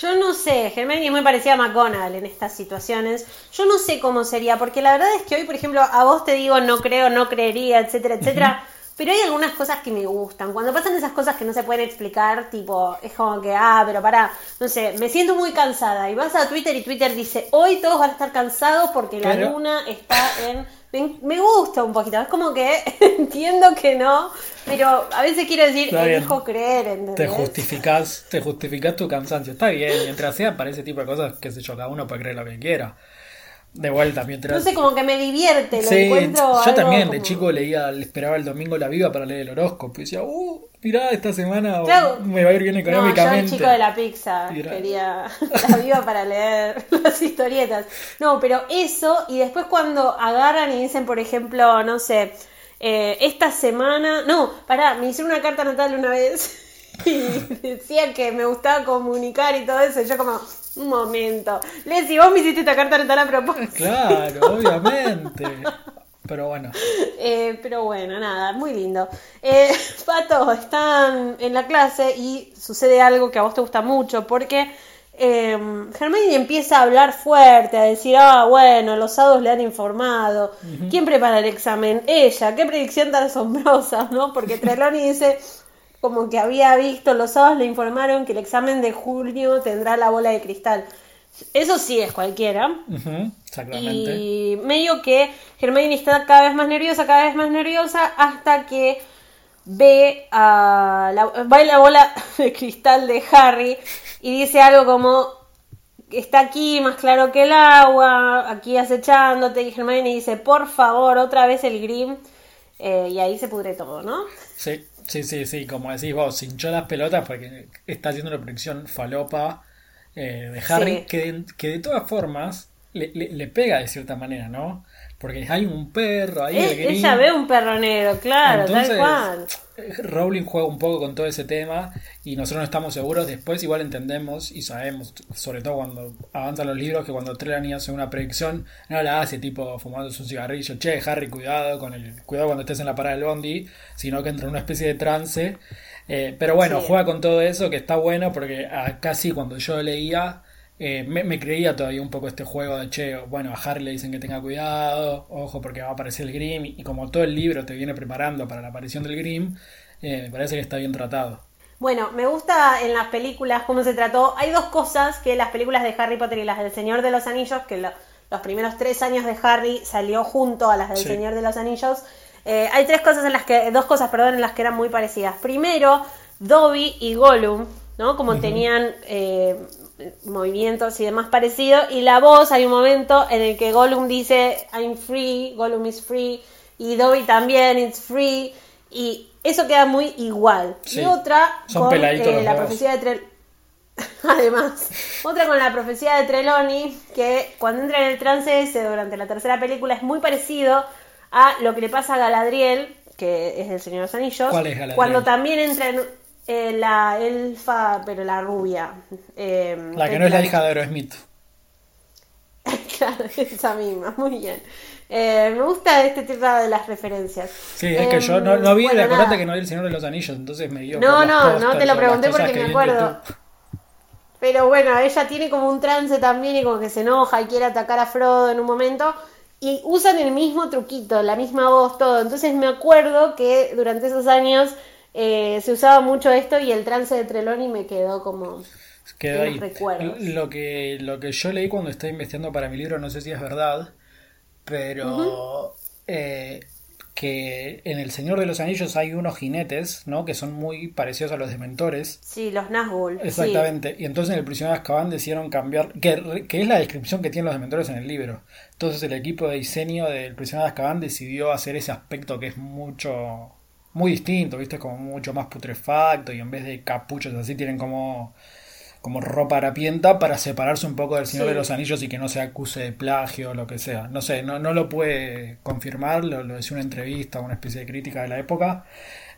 [SPEAKER 2] Yo no sé, Hermione me parecía a McGonagall en estas situaciones. Yo no sé cómo sería, porque la verdad es que hoy, por ejemplo, a vos te digo no creo, no creería, etcétera, etcétera. Pero hay algunas cosas que me gustan. Cuando pasan esas cosas que no se pueden explicar, tipo, es como que, ah, pero para, no sé, me siento muy cansada. Y vas a Twitter y Twitter dice, hoy todos van a estar cansados porque la luna está en... Me, gusta un poquito, es como que entiendo que no, pero a veces quiero decir, elijo creer. ¿entendés?
[SPEAKER 1] Te justificas, te justificas tu cansancio. Está bien, mientras sea para ese tipo de cosas, qué sé yo, cada uno puede creer lo que quiera. De vuelta, mientras.
[SPEAKER 2] No sé, como que me divierte, lo encuentro.
[SPEAKER 1] Yo también, de chico leía, esperaba el domingo la viva para leer el horóscopo. Y decía, uh, mirá, esta semana me va a ir bien económicamente.
[SPEAKER 2] No, yo el chico de la pizza quería la viva para leer las historietas. No, pero eso, y después cuando agarran y dicen, por ejemplo, no sé, eh, esta semana. No, pará, me hicieron una carta natal una vez. Y decía que me gustaba comunicar y todo eso. Y yo, como, un momento. Leslie, vos me hiciste esta carta tan a propósito.
[SPEAKER 1] Claro, obviamente. Pero bueno.
[SPEAKER 2] Eh, pero bueno, nada, muy lindo. Eh, Pato, están en la clase y sucede algo que a vos te gusta mucho porque eh, empieza a hablar fuerte, a decir, ah, bueno, los hados le han informado. ¿Quién prepara el examen? Ella. Qué predicción tan asombrosa, ¿no? Porque Trelawney dice, como que había visto, los sábados le informaron que el examen de junio tendrá la bola de cristal. Eso sí es cualquiera. exactamente. Y medio que Hermione está cada vez más nerviosa, cada vez más nerviosa, hasta que ve a la, va la bola de cristal de Harry y dice algo como está aquí más claro que el agua, aquí acechándote, y Hermione dice, por favor, otra vez el Grim, eh, y ahí se pudre todo, ¿no?
[SPEAKER 1] Sí. Sí, sí, sí, como decís vos, hinchó las pelotas porque está haciendo una predicción falopa eh, de Harry, que, que, de todas formas le, le, pega de cierta manera, ¿no? Porque hay un perro ahí.
[SPEAKER 2] ella ve un perro negro, claro, tal cual.
[SPEAKER 1] Rowling juega un poco con todo ese tema y nosotros no estamos seguros. Después igual entendemos y sabemos, sobre todo cuando avanzan los libros, que cuando Trelawney hace una predicción, no la hace tipo fumándose un cigarrillo, che, Harry, cuidado con el cuidado cuando estés en la parada del bondi, sino que entra en una especie de trance. Eh, pero bueno, juega con todo eso que está bueno porque casi cuando yo leía eh, me, creía todavía un poco este juego de che, bueno, a Harry le dicen que tenga cuidado, ojo porque va a aparecer el Grim, y como todo el libro te viene preparando para la aparición del Grim, eh, me parece que está bien tratado.
[SPEAKER 2] Bueno, me gusta en las películas cómo se trató. Hay dos cosas que las películas de Harry Potter y las del Señor de los Anillos, que los primeros tres años de Harry salió junto a las del Señor de los Anillos. Eh, hay tres cosas en las que, dos cosas, perdón, en las que eran muy parecidas. Primero, Dobby y Gollum, ¿no? Como tenían movimientos y demás parecido. Y la voz, hay un momento en el que Gollum dice I'm free, Gollum is free, y Dobby también, it's free, y eso queda muy igual. Y otra con eh, la profecía de Trelawney. Además, otra con la profecía de Trelawney, que cuando entra en el trance ese durante la tercera película es muy parecido a lo que le pasa a Galadriel, que es el Señor de los Anillos. Cuando también entra en eh, la elfa, pero la rubia.
[SPEAKER 1] Em, la que no es la hija de Aerosmith.
[SPEAKER 2] claro, esa misma, muy bien. Eh, me gusta este tipo de las referencias.
[SPEAKER 1] Sí, es que yo no, no vi, bueno, acordate que no vi El Señor de los Anillos, entonces me dio.
[SPEAKER 2] No, no, no te lo pregunté porque me acuerdo. Pero bueno, ella tiene como un trance también y como que se enoja y quiere atacar a Frodo en un momento. Y usan el mismo truquito, la misma voz, todo. Entonces me acuerdo que durante esos años eh, se usaba mucho esto y el trance de Trelawney me quedó como...
[SPEAKER 1] Quedó ahí.
[SPEAKER 2] recuerdos.
[SPEAKER 1] Lo que, lo que yo leí cuando estaba investigando para mi libro, no sé si es verdad, pero eh, que en El Señor de los Anillos hay unos jinetes, ¿no? Que son muy parecidos a los dementores.
[SPEAKER 2] Sí, los Nazgûl. sí.
[SPEAKER 1] Exactamente. Y entonces en el prisionero de Azkaban decidieron cambiar, que, que es la descripción que tienen los dementores en el libro. Entonces el equipo de diseño del prisionero de Azkaban decidió hacer ese aspecto que es mucho, muy distinto, ¿viste? Como mucho más putrefacto y en vez de capuchos así tienen como, como ropa harapienta para separarse un poco del Señor
[SPEAKER 2] Sí.
[SPEAKER 1] de los Anillos y que no se acuse de plagio o lo que sea. No sé, no, no lo puede confirmar, lo, lo decía una entrevista, una especie de crítica de la época.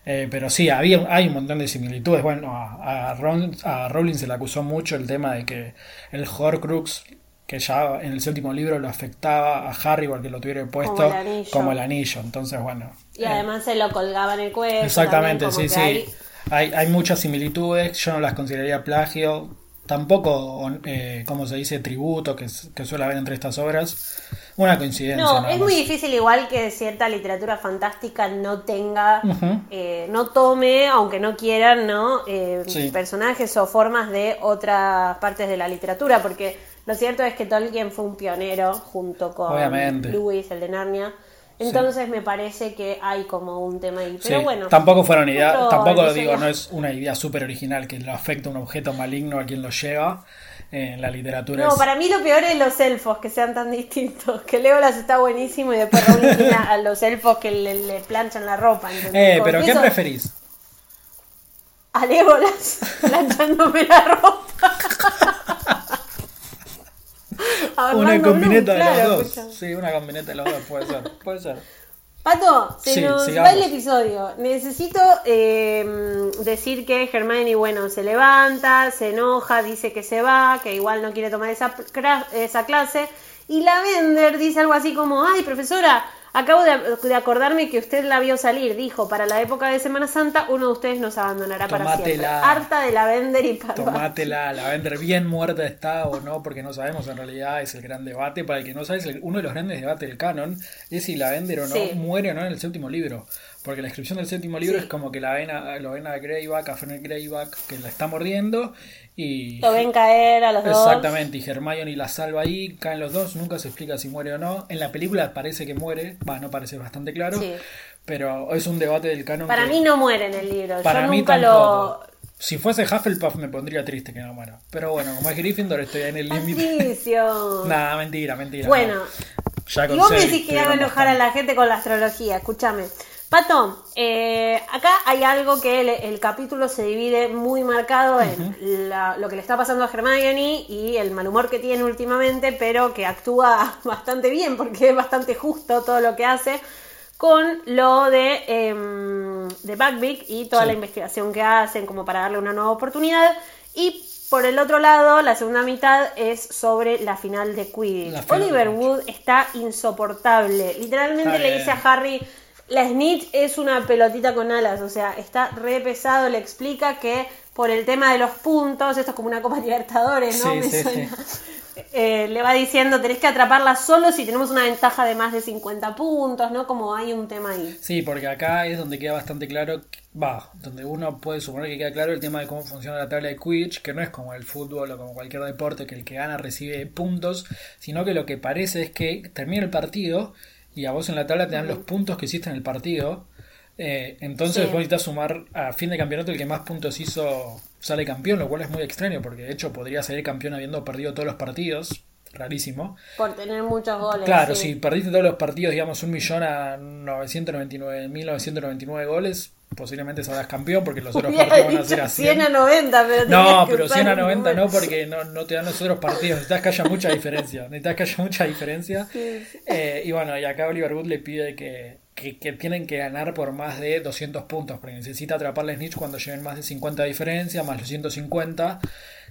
[SPEAKER 1] Eh, pero sí, había, hay un montón de similitudes. Bueno, a, a, Ron- a Rowling se le acusó mucho el tema de que el Horcrux, que ya en el séptimo libro lo afectaba a Harry porque lo tuviera puesto
[SPEAKER 2] Como el anillo.
[SPEAKER 1] como el anillo. Entonces, bueno.
[SPEAKER 2] Y
[SPEAKER 1] eh,
[SPEAKER 2] además se lo colgaba en el cuello.
[SPEAKER 1] Exactamente,
[SPEAKER 2] también,
[SPEAKER 1] sí, sí.
[SPEAKER 2] hay-
[SPEAKER 1] Hay, hay muchas similitudes, yo no las consideraría plagio, tampoco, eh, como se dice, tributo que, suele haber entre estas obras. Una coincidencia.
[SPEAKER 2] No, es muy difícil igual que cierta literatura fantástica no tenga, eh, no tome, aunque no quieran, ¿no? Eh,
[SPEAKER 1] Sí.
[SPEAKER 2] Personajes o formas de otras partes de la literatura, porque lo cierto es que Tolkien fue un pionero junto con
[SPEAKER 1] Obviamente.
[SPEAKER 2] Lewis, el de Narnia. Entonces me parece que hay como un tema ahí. Pero
[SPEAKER 1] Sí,
[SPEAKER 2] bueno.
[SPEAKER 1] tampoco fueron ideas, tampoco lo digo, no es una idea súper original que lo afecta un objeto maligno a quien lo lleva. En la literatura
[SPEAKER 2] No,
[SPEAKER 1] es-
[SPEAKER 2] para mí lo peor es los elfos, que sean tan distintos. Que Legolas está buenísimo y después Rowling a los elfos que le, le planchan la ropa. ¿entendés?
[SPEAKER 1] Eh, pero ¿qué
[SPEAKER 2] eso-
[SPEAKER 1] preferís?
[SPEAKER 2] A Legolas planchándome la ropa. A
[SPEAKER 1] Una combineta
[SPEAKER 2] Bloom,
[SPEAKER 1] de
[SPEAKER 2] claro,
[SPEAKER 1] los dos.
[SPEAKER 2] escucha.
[SPEAKER 1] Sí, una combineta de los dos, puede ser, puede ser.
[SPEAKER 2] Pato, se
[SPEAKER 1] Sí,
[SPEAKER 2] nos
[SPEAKER 1] sigamos.
[SPEAKER 2] va el episodio. Necesito eh, decir que Hermione, bueno, se levanta, se enoja, dice que se va, que igual no quiere tomar esa, esa clase. Y la Bender dice algo así como, ay, profesora, acabo de, de acordarme que usted la vio salir. Dijo, para la época de Semana Santa, uno de ustedes nos abandonará para siempre. Harta de la Bender y Parvati.
[SPEAKER 1] Tomátela, la vender bien muerta está o no, porque no sabemos en realidad, es el gran debate. Para el que no sabe, es el- uno de los grandes debates del canon es si la vender o no,
[SPEAKER 2] Sí.
[SPEAKER 1] muere o no en el séptimo libro. Porque la descripción del séptimo libro
[SPEAKER 2] Sí.
[SPEAKER 1] es como que la ven a, lo ven a Greyback, a Fenrir Greyback, que la está mordiendo y...
[SPEAKER 2] Lo ven caer a los dos.
[SPEAKER 1] Exactamente, y Hermione la salva ahí, caen los dos, nunca se explica si muere o no. En la película parece que muere, va, no parece bastante claro,
[SPEAKER 2] Sí.
[SPEAKER 1] pero es un debate del canon.
[SPEAKER 2] Para
[SPEAKER 1] que-
[SPEAKER 2] mí no muere en el libro.
[SPEAKER 1] para
[SPEAKER 2] Yo
[SPEAKER 1] mí
[SPEAKER 2] nunca
[SPEAKER 1] tampoco.
[SPEAKER 2] lo...
[SPEAKER 1] Si fuese Hufflepuff me pondría triste que no muera. Pero bueno, como es Gryffindor estoy en el límite. Nada, mentira, mentira.
[SPEAKER 2] Bueno, Y vos me decís que hago
[SPEAKER 1] tuvieron
[SPEAKER 2] enojar a la gente con la astrología, escúchame. Pato, eh, acá hay algo que el, el capítulo se divide muy marcado en la- lo que le está pasando a Hermione y el mal humor que tiene últimamente, pero que actúa bastante bien porque es bastante justo todo lo que hace con lo de, de Buckbeak y toda
[SPEAKER 1] Sí.
[SPEAKER 2] la investigación que hacen como para darle una nueva oportunidad. Y por el otro lado, la segunda mitad es sobre la final de Quidditch.
[SPEAKER 1] Final
[SPEAKER 2] Oliver. Wood está insoportable. Literalmente
[SPEAKER 1] Está
[SPEAKER 2] le dice a Harry, la snitch es una pelotita con alas, o sea, está re pesado, le explica que por el tema de los puntos, esto es como una Copa Libertadores, ¿no?
[SPEAKER 1] Sí,
[SPEAKER 2] Me
[SPEAKER 1] sí,
[SPEAKER 2] suena. Eh, le va diciendo, tenés que atraparla solo si tenemos una ventaja de más de 50 puntos, ¿no? Como hay un tema ahí.
[SPEAKER 1] Sí, porque acá es donde queda bastante claro, va, donde uno puede suponer que queda claro el tema de cómo funciona la tabla de Quidditch, que no es como el fútbol o como cualquier deporte que el que gana recibe puntos, sino que lo que parece es que termina el partido y a vos en la tabla te dan los puntos que hiciste en el partido. eh, entonces
[SPEAKER 2] Sí.
[SPEAKER 1] vos necesitas sumar a fin de campeonato el que más puntos hizo sale campeón, lo cual es muy extraño porque de hecho podría salir campeón habiendo perdido todos los partidos, rarísimo.
[SPEAKER 2] Por tener muchos goles.
[SPEAKER 1] Claro,
[SPEAKER 2] sí.
[SPEAKER 1] si perdiste todos los partidos, digamos, un millón a 999.999 goles, posiblemente sabrás campeón porque los otros partidos van a ser a
[SPEAKER 2] 100
[SPEAKER 1] 100.
[SPEAKER 2] a 90, pero
[SPEAKER 1] No, pero
[SPEAKER 2] usar
[SPEAKER 1] 100 a
[SPEAKER 2] el
[SPEAKER 1] 90 no, porque no, no te dan los otros partidos. Necesitas que haya mucha diferencia. Necesitas que haya mucha diferencia. Eh, y bueno, y acá Oliver Wood le pide que, que, que tienen que ganar por más de 200 puntos, porque necesita atrapar la snitch cuando lleven más de 50 de diferencia, más los 150.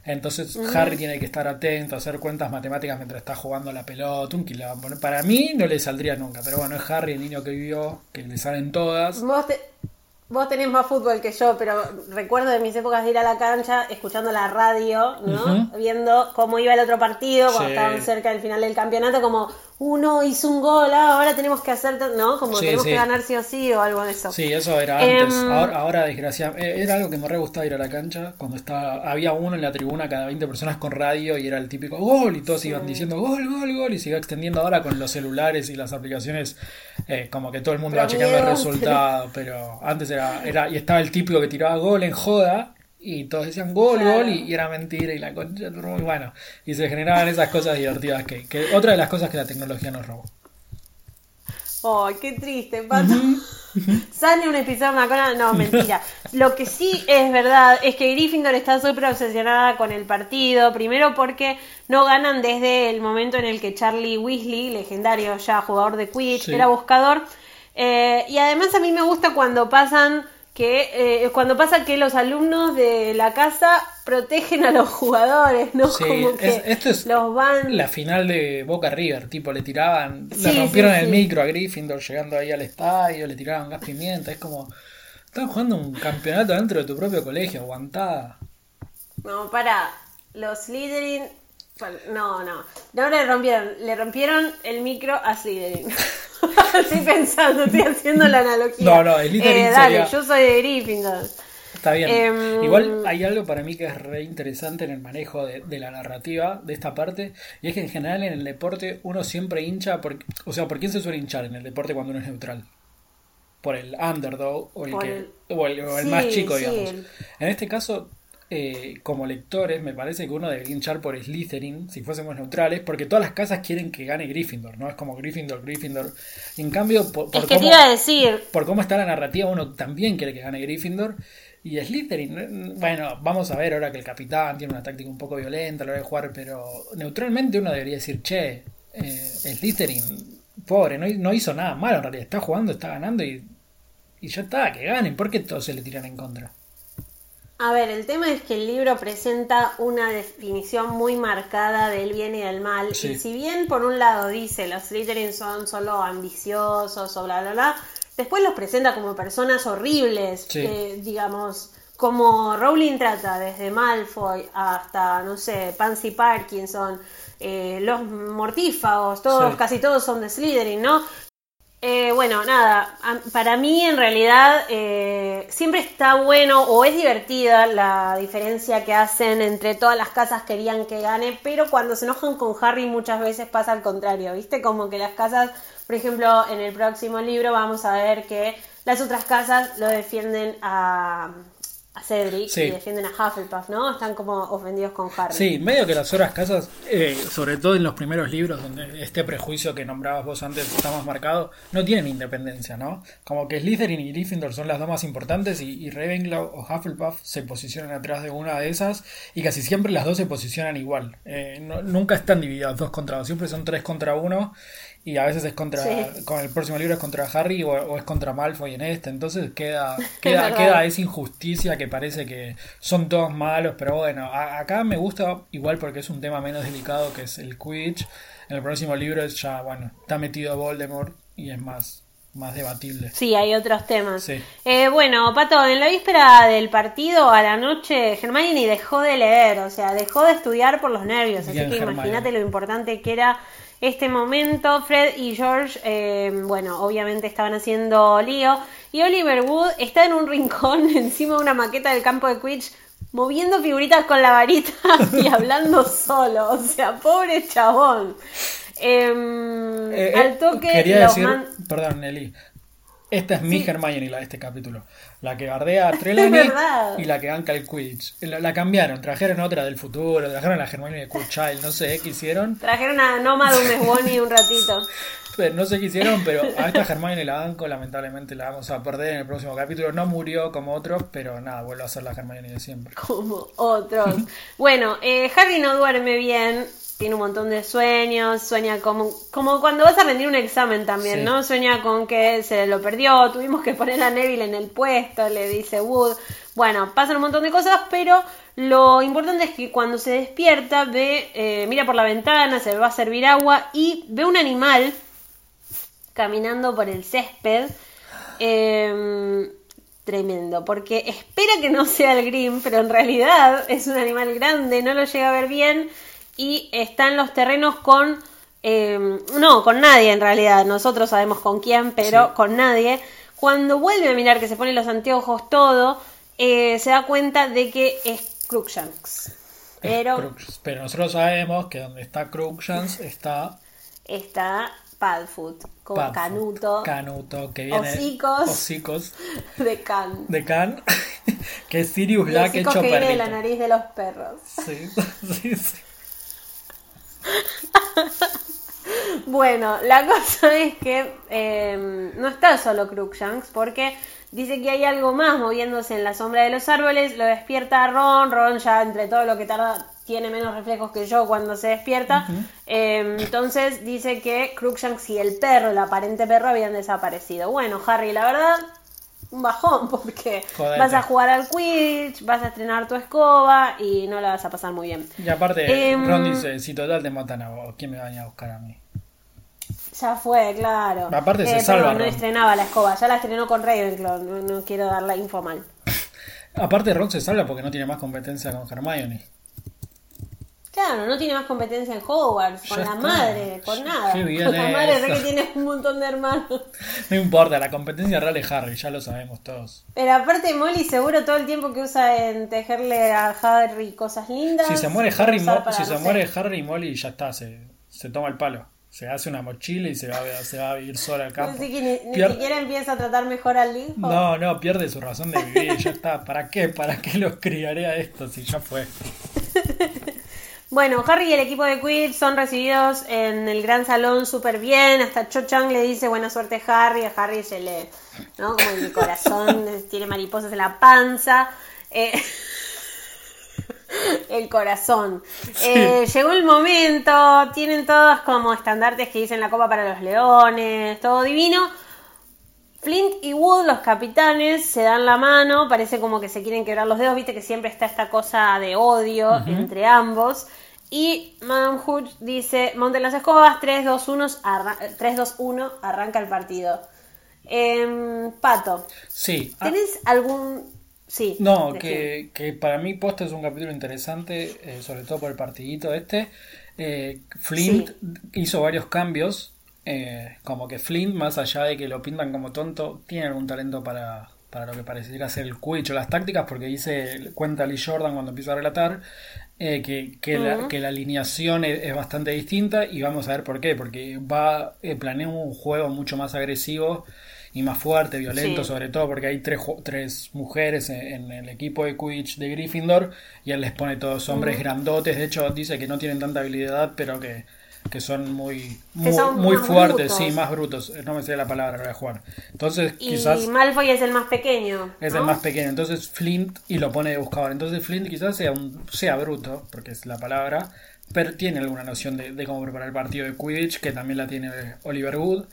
[SPEAKER 1] Entonces Harry tiene que estar atento, hacer cuentas matemáticas mientras está jugando la pelota, un quilombo. Para mí no le saldría nunca, pero bueno, es Harry, el niño que vivió, que le salen todas.
[SPEAKER 2] Vos, te- vos tenés más fútbol que yo, pero recuerdo de mis épocas de ir a la cancha, escuchando la radio, ¿no? Viendo cómo iba el otro partido, cuando
[SPEAKER 1] Sí.
[SPEAKER 2] estaban cerca del final del campeonato, como uno hizo un gol, ah, ahora tenemos que hacer, ¿no? Como
[SPEAKER 1] Sí,
[SPEAKER 2] tenemos
[SPEAKER 1] sí.
[SPEAKER 2] que ganar sí o sí o algo de eso.
[SPEAKER 1] Sí, eso era antes.
[SPEAKER 2] Em,
[SPEAKER 1] ahora, ahora desgraciadamente, era algo que me re gustaba ir a la cancha. Cuando estaba, había uno en la tribuna cada 20 personas con radio y era el típico gol y todos iban diciendo gol, gol, gol y se iba extendiendo ahora con los celulares y las aplicaciones, eh, como que todo el mundo
[SPEAKER 2] Pero
[SPEAKER 1] va chequeando el resultado. Pero antes era, era, y estaba el típico que tiraba gol en joda. Y todos decían gol,
[SPEAKER 2] Claro.
[SPEAKER 1] gol, y, y era mentira, y la concha, muy bueno. Y se generaban esas cosas divertidas que, que otra de las cosas que la tecnología nos robó.
[SPEAKER 2] Ay, qué triste, Pato. Sale un episodio McConaughey. No, mentira. Lo que sí es verdad es que Gryffindor está súper obsesionada con el partido. Primero porque no ganan desde el momento en el que Charlie Weasley, legendario ya jugador de Quidditch,
[SPEAKER 1] Sí.
[SPEAKER 2] era buscador. Eh, y además a mí me gusta cuando pasan que eh, cuando pasa que los alumnos de la casa protegen a los jugadores, ¿no?
[SPEAKER 1] Sí,
[SPEAKER 2] Como que
[SPEAKER 1] es- esto es
[SPEAKER 2] los van
[SPEAKER 1] la final de Boca River, tipo, le tiraban,
[SPEAKER 2] Sí,
[SPEAKER 1] le rompieron
[SPEAKER 2] sí,
[SPEAKER 1] el micro a Gryffindor llegando ahí al estadio, le tiraban gas pimienta, es como, están jugando un campeonato dentro de tu propio colegio, aguantada.
[SPEAKER 2] No, para. Los Slytherin. No, no. No le rompieron. Le rompieron el micro a Slytherin. estoy pensando, estoy haciendo la analogía.
[SPEAKER 1] No, no, Slytherin
[SPEAKER 2] Eh, dale,
[SPEAKER 1] sería-
[SPEAKER 2] yo soy de Gryffindor.
[SPEAKER 1] Está bien.
[SPEAKER 2] Em,
[SPEAKER 1] Igual hay algo para mí que es re interesante en el manejo de, de la narrativa de esta parte, y es que en general en el deporte uno siempre hincha, por, o sea, ¿por quién se suele hinchar en el deporte cuando uno es neutral? Por el underdog o el, que,
[SPEAKER 2] el-
[SPEAKER 1] o el, o el
[SPEAKER 2] Sí,
[SPEAKER 1] más chico, digamos.
[SPEAKER 2] el-
[SPEAKER 1] En este caso, eh, como lectores, me parece que uno debería hinchar por Slytherin si fuésemos neutrales, porque todas las casas quieren que gane Gryffindor, ¿no? Es como Gryffindor, Gryffindor. En cambio, por, por
[SPEAKER 2] Es que te
[SPEAKER 1] cómo-
[SPEAKER 2] iba a decir.
[SPEAKER 1] por cómo está la narrativa, uno también quiere que gane Gryffindor. Y Slytherin, bueno, vamos a ver ahora que el capitán tiene una táctica un poco violenta a la hora de jugar, pero neutralmente uno debería decir, che, eh, Slytherin, pobre, no, no hizo nada malo en realidad, está jugando, está ganando y, y ya está, que ganen, ¿por qué todos se le tiran en contra?
[SPEAKER 2] A ver, el tema es que el libro presenta una definición muy marcada del bien y del mal.
[SPEAKER 1] Sí.
[SPEAKER 2] Y si bien por un lado dice los Slytherin son solo ambiciosos o bla bla bla, después los presenta como personas horribles,
[SPEAKER 1] Sí.
[SPEAKER 2] eh, digamos, como Rowling trata desde Malfoy hasta, no sé, Pansy Parkinson, eh, los mortífagos, todos,
[SPEAKER 1] Sí.
[SPEAKER 2] casi todos son de Slytherin, ¿no? Eh, bueno, nada, para mí en realidad eh, siempre está bueno o es divertida la diferencia que hacen entre todas las casas que querían que gane, pero cuando se enojan con Harry muchas veces pasa al contrario, ¿viste? Como que las casas, por ejemplo, en el próximo libro vamos a ver que las otras casas lo defienden a, a Cedric
[SPEAKER 1] Sí.
[SPEAKER 2] y defienden a Hufflepuff, ¿no? Están como ofendidos con Harry.
[SPEAKER 1] Sí, medio que las otras casas, eh, sobre todo en los primeros libros donde este prejuicio que nombrabas vos antes está más marcado, no tienen independencia, ¿no? Como que Slytherin y Gryffindor son las dos más importantes y, y Ravenclaw o Hufflepuff se posicionan atrás de una de esas y casi siempre las dos se posicionan igual. Eh, no- nunca están divididas dos contra dos, siempre son tres contra uno y a veces es contra,
[SPEAKER 2] Sí.
[SPEAKER 1] con el próximo libro es contra Harry o, o es contra Malfoy en este, entonces queda, queda,
[SPEAKER 2] verdad.
[SPEAKER 1] queda esa injusticia que parece que son todos malos, pero bueno, a- acá me gusta igual porque es un tema menos delicado que es el Quidditch. En el próximo libro es ya, bueno, está metido Voldemort y es más, más debatible.
[SPEAKER 2] Sí, hay otros temas.
[SPEAKER 1] Sí.
[SPEAKER 2] Eh, bueno, Pato, en la víspera del partido, a la noche, Hermione dejó de leer, o sea, dejó de estudiar por los nervios. Así que imagínate lo importante que era este momento. Fred y George, eh, bueno, obviamente estaban haciendo lío. Y Oliver Wood está en un rincón encima de una maqueta del campo de Quidditch. Moviendo figuritas con la varita y hablando solo. O sea, pobre chabón.
[SPEAKER 1] Eh, eh,
[SPEAKER 2] al toque
[SPEAKER 1] quería
[SPEAKER 2] los
[SPEAKER 1] decir,
[SPEAKER 2] man-
[SPEAKER 1] perdón Nelly, esta es mi
[SPEAKER 2] Sí.
[SPEAKER 1] Hermione la de este capítulo, la que bardea a Trelawney y la que banca el Quidditch. La, la cambiaron, trajeron otra del futuro, trajeron a la Hermione de Cool Child, no sé qué hicieron.
[SPEAKER 2] Trajeron a Noma de un mesboni un ratito.
[SPEAKER 1] Pero No sé qué hicieron, pero a esta Hermione la banco, lamentablemente la vamos a perder en el próximo capítulo. No murió como otros, pero nada, vuelve a ser la Hermione de siempre.
[SPEAKER 2] Como otros. Bueno, eh, Harry no duerme bien, tiene un montón de sueños, sueña como, como cuando vas a rendir un examen también,
[SPEAKER 1] Sí.
[SPEAKER 2] ¿no? Sueña con que se lo perdió, tuvimos que poner a Neville en el puesto, le dice Wood. Bueno, pasan un montón de cosas, pero lo importante es que cuando se despierta ve, eh, mira por la ventana, se va a servir agua y ve un animal caminando por el césped. Eh, tremendo, porque espera que no sea el Grim, pero en realidad es un animal grande, no lo llega a ver bien y está en los terrenos con eh, no, con nadie en realidad, nosotros sabemos con quién, pero
[SPEAKER 1] Sí.
[SPEAKER 2] con nadie, cuando vuelve a mirar que se pone los anteojos, todo, eh, se da cuenta de que es Crookshanks. Pero.
[SPEAKER 1] Pero nosotros sabemos que donde está Crookshanks está
[SPEAKER 2] está Padfoot, con
[SPEAKER 1] Padfoot,
[SPEAKER 2] Canuto,
[SPEAKER 1] Canuto, que viene.
[SPEAKER 2] Hocicos.
[SPEAKER 1] Hocicos
[SPEAKER 2] de Can.
[SPEAKER 1] de Can. que es Sirius Black hecho
[SPEAKER 2] que viene de la nariz de los perros.
[SPEAKER 1] Sí, sí, sí.
[SPEAKER 2] Bueno, la cosa es que eh, no está solo Crookshanks porque dice que hay algo más moviéndose en la sombra de los árboles, lo despierta Ron, Ron ya entre todo lo que tarda tiene menos reflejos que yo cuando se despierta, Eh, entonces dice que Crookshanks y el perro, el aparente perro, habían desaparecido. Bueno, Harry, la verdad, un bajón porque
[SPEAKER 1] Jodete.
[SPEAKER 2] vas a jugar al Quidditch, vas a estrenar tu escoba y no la vas a pasar muy bien.
[SPEAKER 1] Y aparte,
[SPEAKER 2] Em,
[SPEAKER 1] Ron dice: Si total te matan a vos, ¿quién me va a buscar a mí?
[SPEAKER 2] Ya fue, claro.
[SPEAKER 1] Aparte se
[SPEAKER 2] Eh,
[SPEAKER 1] salva,
[SPEAKER 2] no
[SPEAKER 1] Ron.
[SPEAKER 2] estrenaba la escoba, ya la estrenó con Ravenclaw, no, no quiero dar la info mal.
[SPEAKER 1] Aparte, Ron se salva porque no tiene más competencia con Hermione.
[SPEAKER 2] Claro, no tiene más competencia en Hogwarts, con
[SPEAKER 1] Ya
[SPEAKER 2] la
[SPEAKER 1] está.
[SPEAKER 2] madre, con nada.
[SPEAKER 1] Qué bien
[SPEAKER 2] con la madre,
[SPEAKER 1] eso.
[SPEAKER 2] re que tiene un montón de hermanos.
[SPEAKER 1] No importa, la competencia real es Harry, ya lo sabemos todos.
[SPEAKER 2] Pero aparte Molly seguro todo el tiempo que usa en tejerle a Harry cosas lindas.
[SPEAKER 1] Si se muere Harry,
[SPEAKER 2] usar
[SPEAKER 1] Mo-
[SPEAKER 2] para,
[SPEAKER 1] si
[SPEAKER 2] no
[SPEAKER 1] se
[SPEAKER 2] sé.
[SPEAKER 1] muere Harry Molly, ya está, se, se toma el palo. Se hace una mochila y se va, a- se va a vivir sola al campo.
[SPEAKER 2] Así que ni, siquiera empieza a tratar mejor al hijo.
[SPEAKER 1] No, no, pierde su razón de vivir, ya está. ¿Para qué? ¿Para qué los criaré a estos si ya fue?
[SPEAKER 2] Bueno, Harry y el equipo de Quidditch son recibidos en el gran salón súper bien. Hasta Cho Chang le dice buena suerte Harry. A Harry se le, ¿no? Como el corazón tiene mariposas en la panza. Eh, el corazón. Eh, llegó el momento. Tienen todos como estandartes que dicen la copa para los leones. Todo divino. Flint y Wood, los capitanes, se dan la mano, parece como que se quieren quebrar los dedos, viste que siempre está esta cosa de odio entre ambos. Y Madame dice, monten las escobas, 3, 2, 1, arra- 3, 2, 1, arranca el partido. Em, Pato,
[SPEAKER 1] Sí. ah,
[SPEAKER 2] ¿tenés algún... Sí.
[SPEAKER 1] no, que, que para mí posta es un capítulo interesante, eh, sobre todo por el partidito este. Eh, Flint hizo varios cambios, eh, como que Flint, más allá de que lo pintan como tonto, tiene algún talento para, para lo que pareciera ser el Quidditch o las tácticas, porque dice, cuenta Lee Jordan cuando empieza a relatar, eh, que, que, la, que la alineación es, es bastante distinta y vamos a ver por qué, porque va eh, planea un juego mucho más agresivo y más fuerte, violento,
[SPEAKER 2] Sí.
[SPEAKER 1] sobre todo porque hay tres, tres mujeres en, en el equipo de Quidditch de Gryffindor y él les pone todos hombres grandotes, de hecho dice que no tienen tanta habilidad, pero que, que son muy, muy,
[SPEAKER 2] son
[SPEAKER 1] muy fuertes,
[SPEAKER 2] brutos.
[SPEAKER 1] sí, más brutos, no me sé la palabra, no voy a jugar. Entonces
[SPEAKER 2] Y
[SPEAKER 1] quizás...
[SPEAKER 2] Malfoy es el más pequeño.
[SPEAKER 1] Es
[SPEAKER 2] ¿no?
[SPEAKER 1] el más pequeño, entonces Flint y lo pone de buscador. Entonces Flint quizás sea un, sea bruto, porque es la palabra, pero tiene alguna noción de, de cómo preparar el partido de Quidditch, que también la tiene Oliver Wood.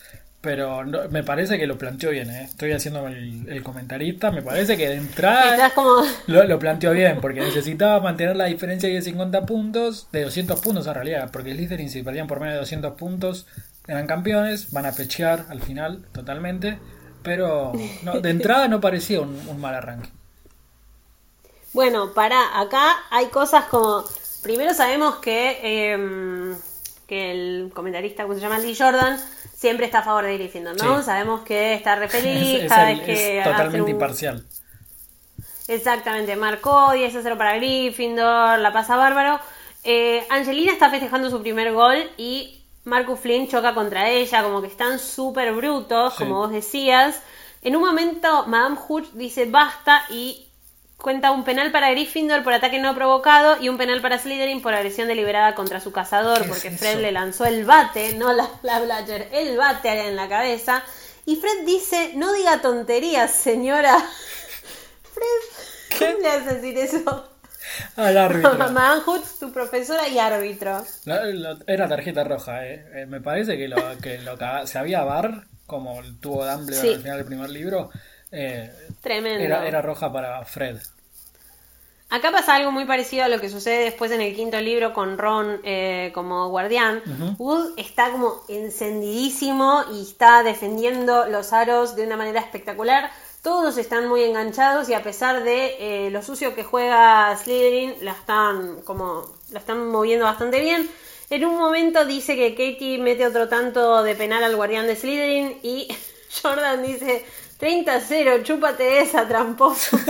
[SPEAKER 1] Pero no- me parece que lo planteó bien, ¿eh? estoy haciendo el, el comentarista, me parece que de entrada
[SPEAKER 2] como...
[SPEAKER 1] lo, lo planteó bien, porque necesitaba mantener la diferencia de 50 puntos, de 200 puntos en realidad, porque Slytherin si perdían por menos de 200 puntos eran campeones, van a pechear al final totalmente, pero no, de entrada no parecía un, un mal arranque.
[SPEAKER 2] Bueno, para acá hay cosas como. Primero sabemos que, eh, que el comentarista, ¿cómo se llama? Lee Jordan, siempre está a favor de Gryffindor, ¿no?
[SPEAKER 1] Sí.
[SPEAKER 2] Sabemos que está re feliz
[SPEAKER 1] Es, es el-
[SPEAKER 2] que
[SPEAKER 1] es totalmente
[SPEAKER 2] un-
[SPEAKER 1] imparcial.
[SPEAKER 2] Exactamente, marcó 10 a 0 para Gryffindor, la pasa bárbaro. Eh, Angelina está festejando su primer gol y Marcus Flynn choca contra ella, como que están súper brutos,
[SPEAKER 1] Sí.
[SPEAKER 2] como vos decías. En un momento, Madame Hooch dice basta y cuenta un penal para Gryffindor por ataque no provocado y un penal para Slytherin por agresión deliberada contra su cazador,
[SPEAKER 1] ¿Qué
[SPEAKER 2] porque
[SPEAKER 1] es
[SPEAKER 2] Fred le lanzó el bate, no la, la Bladger, el bate en la cabeza. Y Fred dice, no diga tonterías, señora. Fred, ¿cómo le haces decir eso?
[SPEAKER 1] Al árbitro.
[SPEAKER 2] Madame Hooch, tu profesora y árbitro.
[SPEAKER 1] Era tarjeta roja, eh. Eh, Me parece que lo que lo si había bar, como tuvo Dumbledore
[SPEAKER 2] Sí.
[SPEAKER 1] al final del primer libro, eh,
[SPEAKER 2] Tremendo.
[SPEAKER 1] era, era roja para Fred.
[SPEAKER 2] Acá pasa algo muy parecido a lo que sucede después en el quinto libro con Ron eh, como guardián. Wood está como encendidísimo y está defendiendo los aros de una manera espectacular. Todos están muy enganchados y a pesar de eh, lo sucio que juega Slytherin, la están como la están moviendo bastante bien. En un momento dice que Katie mete otro tanto de penal al guardián de Slytherin y Jordan dice 30-0, chúpate esa, tramposo.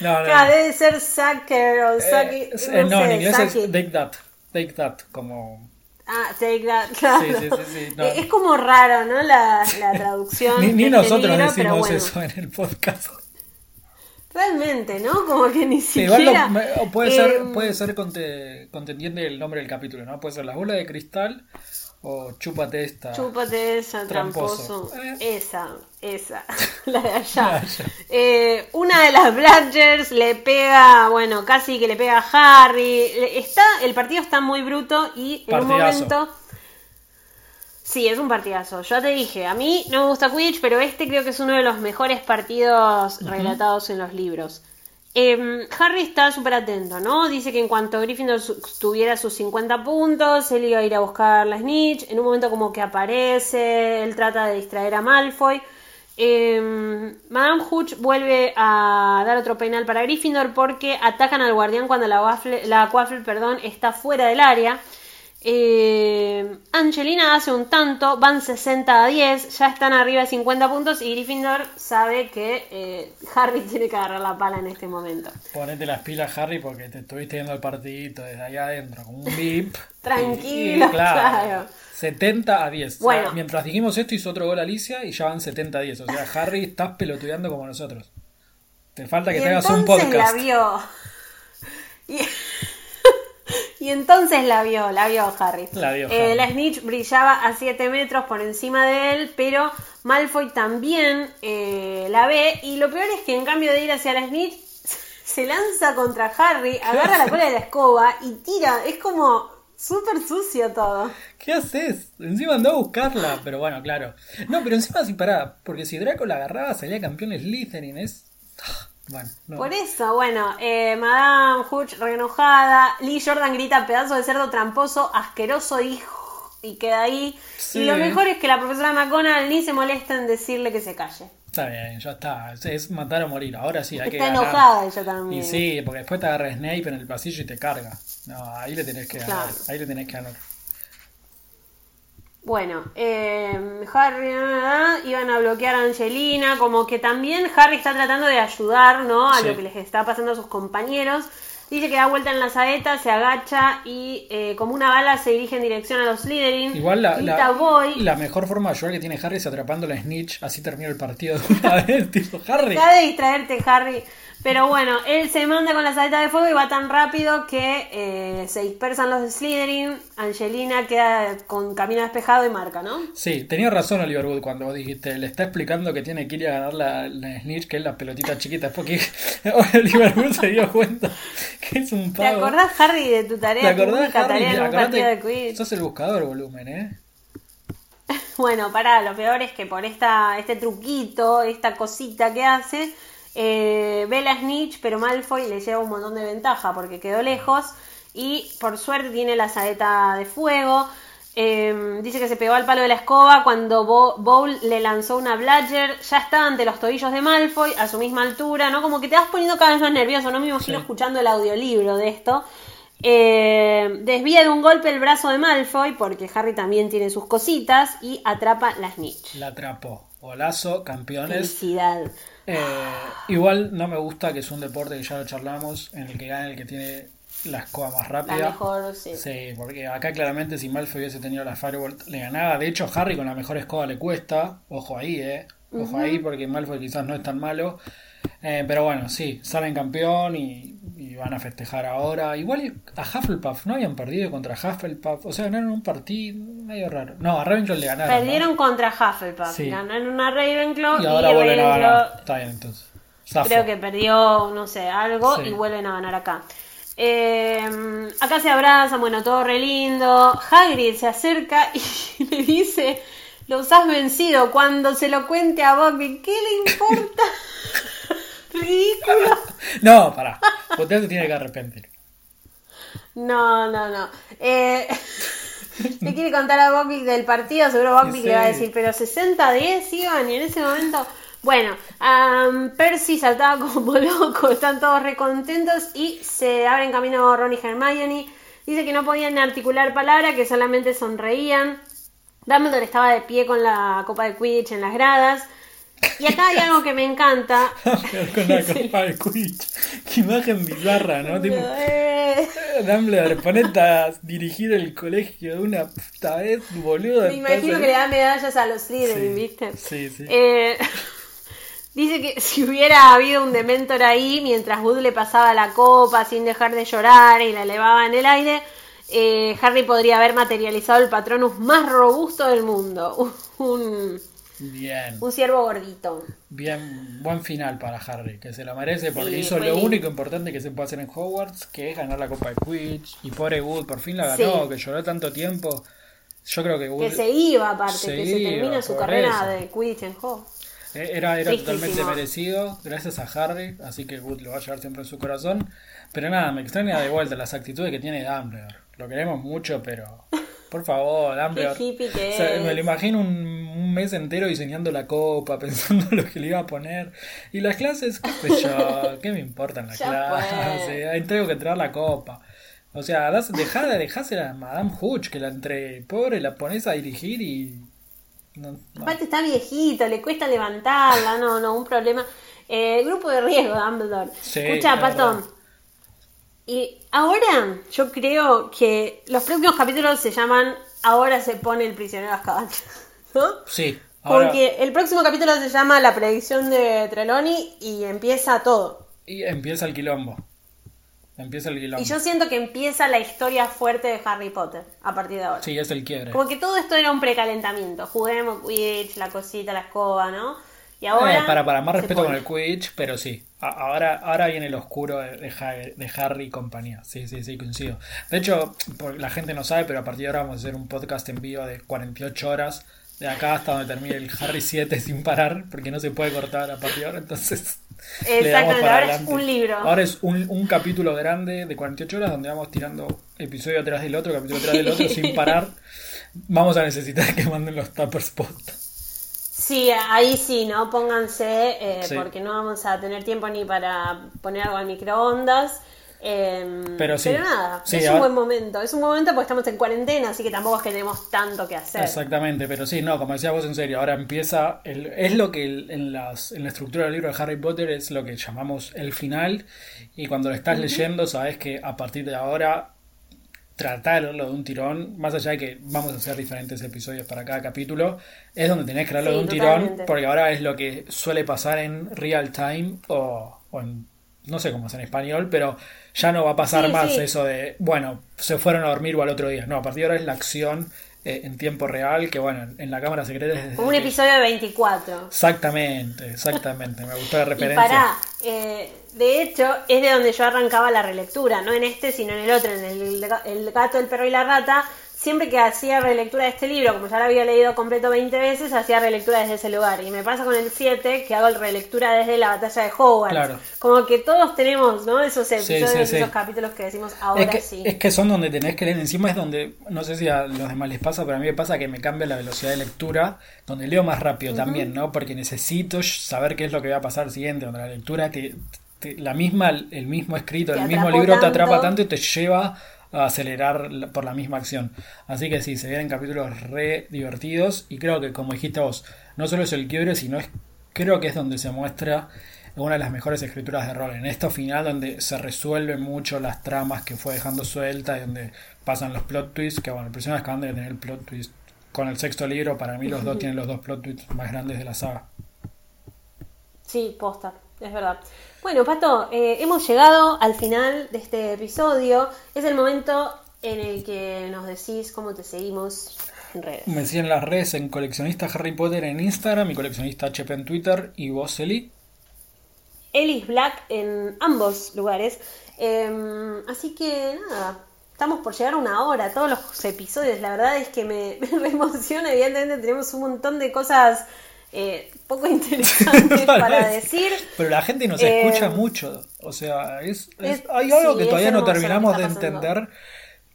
[SPEAKER 1] No, no.
[SPEAKER 2] Claro, debe ser Sucker o
[SPEAKER 1] Eh,
[SPEAKER 2] Sucky.
[SPEAKER 1] eh,
[SPEAKER 2] no
[SPEAKER 1] no, en
[SPEAKER 2] sé,
[SPEAKER 1] inglés
[SPEAKER 2] Sucky.
[SPEAKER 1] es take that. Take that, como.
[SPEAKER 2] Ah, take that, claro.
[SPEAKER 1] Sí, sí, sí, sí, no.
[SPEAKER 2] Eh, Es como raro, ¿no? La, la traducción.
[SPEAKER 1] Ni, nosotros decimos
[SPEAKER 2] bueno.
[SPEAKER 1] eso en el podcast.
[SPEAKER 2] Realmente, ¿no? Como que ni siquiera.
[SPEAKER 1] lo- puede ser,
[SPEAKER 2] eh,
[SPEAKER 1] puede ser conte- contendiente el nombre del capítulo, ¿no? Puede ser la bola de cristal o chúpate esta.
[SPEAKER 2] Chúpate esa,
[SPEAKER 1] Tramposo.
[SPEAKER 2] tramposo.
[SPEAKER 1] Eh.
[SPEAKER 2] Esa, esa. La de allá. Eh, una de las Bladgers le pega, bueno, casi que le pega a Harry. Está, el partido está muy bruto y en un momento. Sí, es un partidazo. Yo te dije, a mí no me gusta Quidditch, pero este creo que es uno de los mejores partidos relatados en los libros. Eh, Harry está súper atento, ¿no? Dice que en cuanto Gryffindor tuviera sus 50 puntos, él iba a ir a buscar la snitch. En un momento como que aparece, él trata de distraer a Malfoy. Eh, Madame Hooch vuelve a dar otro penal para Gryffindor porque atacan al guardián cuando la, waffle, perdón, está fuera del área. Eh, Angelina hace un tanto, van 60 a 10, ya están arriba de 50 puntos y Gryffindor sabe que eh, Harry tiene que agarrar la pala en este momento.
[SPEAKER 1] Ponete las pilas, Harry, porque te estuviste viendo el partidito desde allá adentro, como un bip.
[SPEAKER 2] Tranquilo,
[SPEAKER 1] Y- y,
[SPEAKER 2] claro.
[SPEAKER 1] 70 a 10. O sea,
[SPEAKER 2] Bueno.
[SPEAKER 1] mientras dijimos esto, hizo otro gol Alicia y ya van 70 a 10. O sea, Harry, estás pelotudeando como nosotros. Te falta que
[SPEAKER 2] y
[SPEAKER 1] te hagas un podcast.
[SPEAKER 2] la vio. Y, y entonces la vio, la vio Harry.
[SPEAKER 1] La vio
[SPEAKER 2] Eh, la snitch brillaba a 7 metros por encima de él, pero Malfoy también eh, la ve. Y lo peor es que en cambio de ir hacia la snitch, se lanza contra Harry, agarra la cola de la escoba y tira. Es como súper sucio todo.
[SPEAKER 1] ¿Qué haces? Encima andó a buscarla, pero bueno, claro. No, pero encima sí pará, porque si Draco la agarraba salía campeón Slytherin, es... Bueno, no.
[SPEAKER 2] Por eso, bueno, eh, Madame Hooch re enojada, Lee Jordan grita pedazo de cerdo tramposo, asqueroso hijo, y queda ahí.
[SPEAKER 1] Sí.
[SPEAKER 2] Y lo mejor es que la profesora McGonagall ni se molesta en decirle que se calle.
[SPEAKER 1] Está bien, ya está. Es, es matar o morir. Ahora sí, hay que
[SPEAKER 2] Está
[SPEAKER 1] ganar.
[SPEAKER 2] enojada ella también.
[SPEAKER 1] Y sí, porque después te agarra Snape en el pasillo y te carga. No, ahí le tenés que ganar.
[SPEAKER 2] Claro.
[SPEAKER 1] Ahí le tenés que ganar.
[SPEAKER 2] Bueno, eh, Harry ah, iban a bloquear a Angelina, como que también Harry está tratando de ayudar, ¿no? A
[SPEAKER 1] Sí.
[SPEAKER 2] lo que les está pasando a sus compañeros. Dice que da vuelta en la saeta, se agacha y eh, como una bala se dirige en dirección a los Slytherin.
[SPEAKER 1] Igual la,
[SPEAKER 2] Grita,
[SPEAKER 1] la, mejor forma de ayudar que tiene Harry es atrapando la snitch. Así termina el partido de una vez. Tipo, Harry.
[SPEAKER 2] Deja de distraerte, Harry. Pero bueno, él se manda con la saeta de fuego y va tan rápido que eh, se dispersan los Slytherin. Angelina queda con camino despejado y marca, ¿no?
[SPEAKER 1] Sí, tenía razón Oliver Wood cuando vos dijiste, le está explicando que tiene que ir a ganar la, la snitch, que es la pelotita chiquita, porque Oliver Wood se dio cuenta que es un
[SPEAKER 2] ¿Te
[SPEAKER 1] pavo.
[SPEAKER 2] acordás, Harry, de tu
[SPEAKER 1] ¿Te
[SPEAKER 2] tarea? tu
[SPEAKER 1] acordás, Harry?
[SPEAKER 2] tarea en un
[SPEAKER 1] Acordate,
[SPEAKER 2] partido de quiz.
[SPEAKER 1] sos el buscador volumen, ¿eh?
[SPEAKER 2] Bueno, pará, lo peor es que por esta, este truquito, esta cosita que hace, eh, ve la snitch, pero Malfoy le lleva un montón de ventaja porque quedó lejos y por suerte tiene la saeta de fuego. Eh, dice que se pegó al palo de la escoba cuando Bo- Bowl le lanzó una Bladger, ya está ante los tobillos de Malfoy a su misma altura, ¿no? Como que te vas poniendo cada vez más nervioso, no me imagino
[SPEAKER 1] Sí.
[SPEAKER 2] escuchando el audiolibro de esto. Eh, desvía de un golpe el brazo de Malfoy porque Harry también tiene sus cositas y atrapa la snitch.
[SPEAKER 1] La atrapó. Golazo, campeones.
[SPEAKER 2] Felicidad.
[SPEAKER 1] Eh, igual no me gusta que es un deporte que ya lo charlamos, en el que gana el que tiene la escoba más
[SPEAKER 2] La
[SPEAKER 1] rápida.
[SPEAKER 2] mejor, sí.
[SPEAKER 1] Sí, porque acá claramente si Malfoy hubiese tenido la Firebolt le ganaba. De hecho, Harry con la mejor escoba le cuesta. Ojo ahí, eh. Ojo ahí, porque Malfoy quizás no es tan malo. Eh, pero bueno, sí, salen campeón y, y van a festejar ahora. Igual a Hufflepuff no habían perdido contra Hufflepuff. O sea, ganaron un partido medio raro. No, a Ravenclaw le ganaron. ¿no?
[SPEAKER 2] Perdieron contra Hufflepuff.
[SPEAKER 1] Sí.
[SPEAKER 2] Ganaron una Ravenclaw
[SPEAKER 1] Y
[SPEAKER 2] y,
[SPEAKER 1] ahora a
[SPEAKER 2] Ravenclaw
[SPEAKER 1] ganar. Está bien, entonces. Zafo.
[SPEAKER 2] creo que perdió, no sé, algo
[SPEAKER 1] Sí.
[SPEAKER 2] y vuelven a ganar acá. Eh, acá se abrazan, bueno, todo re lindo. Hagrid se acerca y le dice, los has vencido. Cuando se lo cuente a Buckbeak, ¿qué le importa?
[SPEAKER 1] No, pará. Usted se tiene que arrepentir.
[SPEAKER 2] No, no, no. Eh, le quiere contar a Buckbeak del partido, seguro
[SPEAKER 1] Sí.
[SPEAKER 2] le va a decir, pero 60-10 iban y en ese momento... Bueno, Percy saltaba como loco, están todos recontentos y se abren camino Ron y Hermione. Dice que no podían articular palabra, que solamente sonreían. Dumbledore estaba de pie con la copa de Quidditch en las gradas. Y acá hay algo que me encanta.
[SPEAKER 1] con la copa de Quidditch. Qué imagen bizarra, ¿no? Tipo,
[SPEAKER 2] Eh,
[SPEAKER 1] Dumbledore, ponete a dirigir el colegio de una puta vez, boludo.
[SPEAKER 2] Me imagino
[SPEAKER 1] entonces-
[SPEAKER 2] que le dan medallas a los Slytherin,
[SPEAKER 1] Sí,
[SPEAKER 2] ¿viste?
[SPEAKER 1] sí, sí.
[SPEAKER 2] Eh, dice que si hubiera habido un Dementor ahí, mientras Wood le pasaba la copa sin dejar de llorar y la elevaba en el aire, eh, Harry podría haber materializado el Patronus más robusto del mundo. Un,
[SPEAKER 1] Bien,
[SPEAKER 2] un ciervo gordito.
[SPEAKER 1] bien, buen final para Harry, que se lo merece porque
[SPEAKER 2] Sí,
[SPEAKER 1] hizo lo
[SPEAKER 2] lindo.
[SPEAKER 1] único importante que se puede hacer en Hogwarts, que es ganar la copa de Quidditch. Y pobre Wood, por fin la ganó,
[SPEAKER 2] Sí.
[SPEAKER 1] que lloró tanto tiempo. Yo creo que Wood
[SPEAKER 2] Que se iba aparte,
[SPEAKER 1] Se
[SPEAKER 2] que se termina su carrera
[SPEAKER 1] eso.
[SPEAKER 2] de Quidditch en Hogwarts.
[SPEAKER 1] Eh, Era, era totalmente merecido, gracias a Harry, así que Wood lo va a llevar siempre en su corazón. Pero nada, me extraña de vuelta las actitudes que tiene Dumbledore. Lo queremos mucho, pero por favor, Dumbledore.
[SPEAKER 2] Qué hippie que
[SPEAKER 1] O sea,
[SPEAKER 2] es.
[SPEAKER 1] me lo imagino un, un mes entero diseñando la copa, pensando lo que le iba a poner. Y las clases, qué sé yo, qué me importan las
[SPEAKER 2] Ya
[SPEAKER 1] clases.
[SPEAKER 2] fue.
[SPEAKER 1] Ahí tengo que entrar la copa. O sea, dejá de dejarse a Madame Hooch, que la entre pobre, la pones a dirigir y. No, no.
[SPEAKER 2] Aparte está viejito, le cuesta levantarla, no, no, un problema. Eh, grupo de riesgo, Dumbledore.
[SPEAKER 1] Sí,
[SPEAKER 2] Escucha, Patón.
[SPEAKER 1] verdad.
[SPEAKER 2] Y ahora yo creo que los próximos capítulos se llaman Ahora se pone el prisionero a Azkaban. ¿No?
[SPEAKER 1] Sí, ahora.
[SPEAKER 2] Porque el próximo capítulo se llama La predicción de Trelawney y empieza todo.
[SPEAKER 1] Y empieza el quilombo. Empieza el quilombo.
[SPEAKER 2] Y yo siento que empieza la historia fuerte de Harry Potter a partir de ahora.
[SPEAKER 1] Sí, es el quiebre.
[SPEAKER 2] Como que todo esto era un precalentamiento. Juguemos Quidditch, la cosita, la escoba, ¿no? Y ahora.
[SPEAKER 1] Eh, para, para, más respeto con el Quidditch, pero sí. Ahora, ahora viene el oscuro de, de Ha- de Harry y compañía. Sí, sí, sí, coincido. De hecho, la gente no sabe, pero a partir de ahora vamos a hacer un podcast en vivo de 48 horas. De acá hasta donde termine el Harry 7 sin parar, porque no se puede cortar a partir de ahora. Entonces, para
[SPEAKER 2] ahora es
[SPEAKER 1] adelante.
[SPEAKER 2] un libro.
[SPEAKER 1] Ahora es un, un capítulo grande de 48 horas donde vamos tirando episodio atrás del otro, capítulo atrás del otro, sin parar. Vamos a necesitar que manden los tappers post.
[SPEAKER 2] Sí, ahí sí, ¿no? Pónganse, eh,
[SPEAKER 1] Sí.
[SPEAKER 2] porque no vamos a tener tiempo ni para poner algo al microondas. eh,
[SPEAKER 1] Pero sí.
[SPEAKER 2] nada,
[SPEAKER 1] Sí,
[SPEAKER 2] es un buen momento. Es un momento porque estamos en cuarentena, así que tampoco es que tenemos tanto que hacer.
[SPEAKER 1] Exactamente, pero sí, no, como decías vos en serio, ahora empieza, el, es lo que en, las, en la estructura del libro de Harry Potter es lo que llamamos el final, y cuando lo estás leyendo sabes que a partir de ahora tratarlo de un tirón, más allá de que vamos a hacer diferentes episodios para cada capítulo, es donde tenés que
[SPEAKER 2] Sí,
[SPEAKER 1] de un
[SPEAKER 2] totalmente.
[SPEAKER 1] tirón, porque ahora es lo que suele pasar en real time o, o en, no sé cómo es en español, pero ya no va a pasar
[SPEAKER 2] Sí,
[SPEAKER 1] más
[SPEAKER 2] sí.
[SPEAKER 1] eso de, bueno, se fueron a dormir o al otro día. No, a partir de ahora es la acción eh, en tiempo real, que bueno, en la cámara secreta es
[SPEAKER 2] Como un episodio de 24.
[SPEAKER 1] Exactamente, exactamente, me gustó la
[SPEAKER 2] Y
[SPEAKER 1] referencia.
[SPEAKER 2] pará, eh, de hecho, es de donde yo arrancaba la relectura, no en este, sino en el otro, en el, el gato, el perro y la rata. Siempre que hacía relectura de este libro, como ya lo había leído completo 20 veces, hacía relectura desde ese lugar. Y me pasa con el 7, que hago relectura desde la batalla de Hogwarts.
[SPEAKER 1] Claro.
[SPEAKER 2] Como que todos tenemos, ¿no? Esos episodios,
[SPEAKER 1] sí, sí.
[SPEAKER 2] esos capítulos que decimos ahora
[SPEAKER 1] Es que,
[SPEAKER 2] sí.
[SPEAKER 1] es que son donde tenés que leer, encima es donde, no sé si a los demás les pasa, pero a mí me pasa que me cambia la velocidad de lectura, donde leo más rápido también, ¿no? Porque necesito saber qué es lo que va a pasar siguiente, donde la lectura, te, te- la misma, el mismo escrito,
[SPEAKER 2] Te
[SPEAKER 1] el mismo libro te atrapa tanto y te lleva acelerar por la misma acción. Así que sí, se vienen capítulos re divertidos y creo que como dijiste vos, no solo es el quiebre, sino es creo que es donde se muestra una de las mejores escrituras de rol. En esto final donde se resuelven mucho las tramas que fue dejando suelta y donde pasan los plot twists, que bueno, el prisionero acaban de tener el plot twist con el sexto libro, para mí los dos tienen los dos plot twists más grandes de la saga.
[SPEAKER 2] Sí, posta, es verdad. Bueno, Pato, eh, hemos llegado al final de este episodio. Es el momento en el que nos decís cómo te seguimos en redes.
[SPEAKER 1] Me siguen las redes en coleccionista Harry Potter en Instagram y coleccionista HP en Twitter y vos Eli.
[SPEAKER 2] Ellis Black en ambos lugares. Eh, así que nada, estamos por llegar a una hora, todos los episodios. La verdad es que me, me emociona. Evidentemente tenemos un montón de cosas eh, poco interesantes para decir.
[SPEAKER 1] Pero la gente nos
[SPEAKER 2] Eh,
[SPEAKER 1] escucha mucho. O sea, es, es-
[SPEAKER 2] es-
[SPEAKER 1] hay algo
[SPEAKER 2] sí,
[SPEAKER 1] que todavía no terminamos de entender.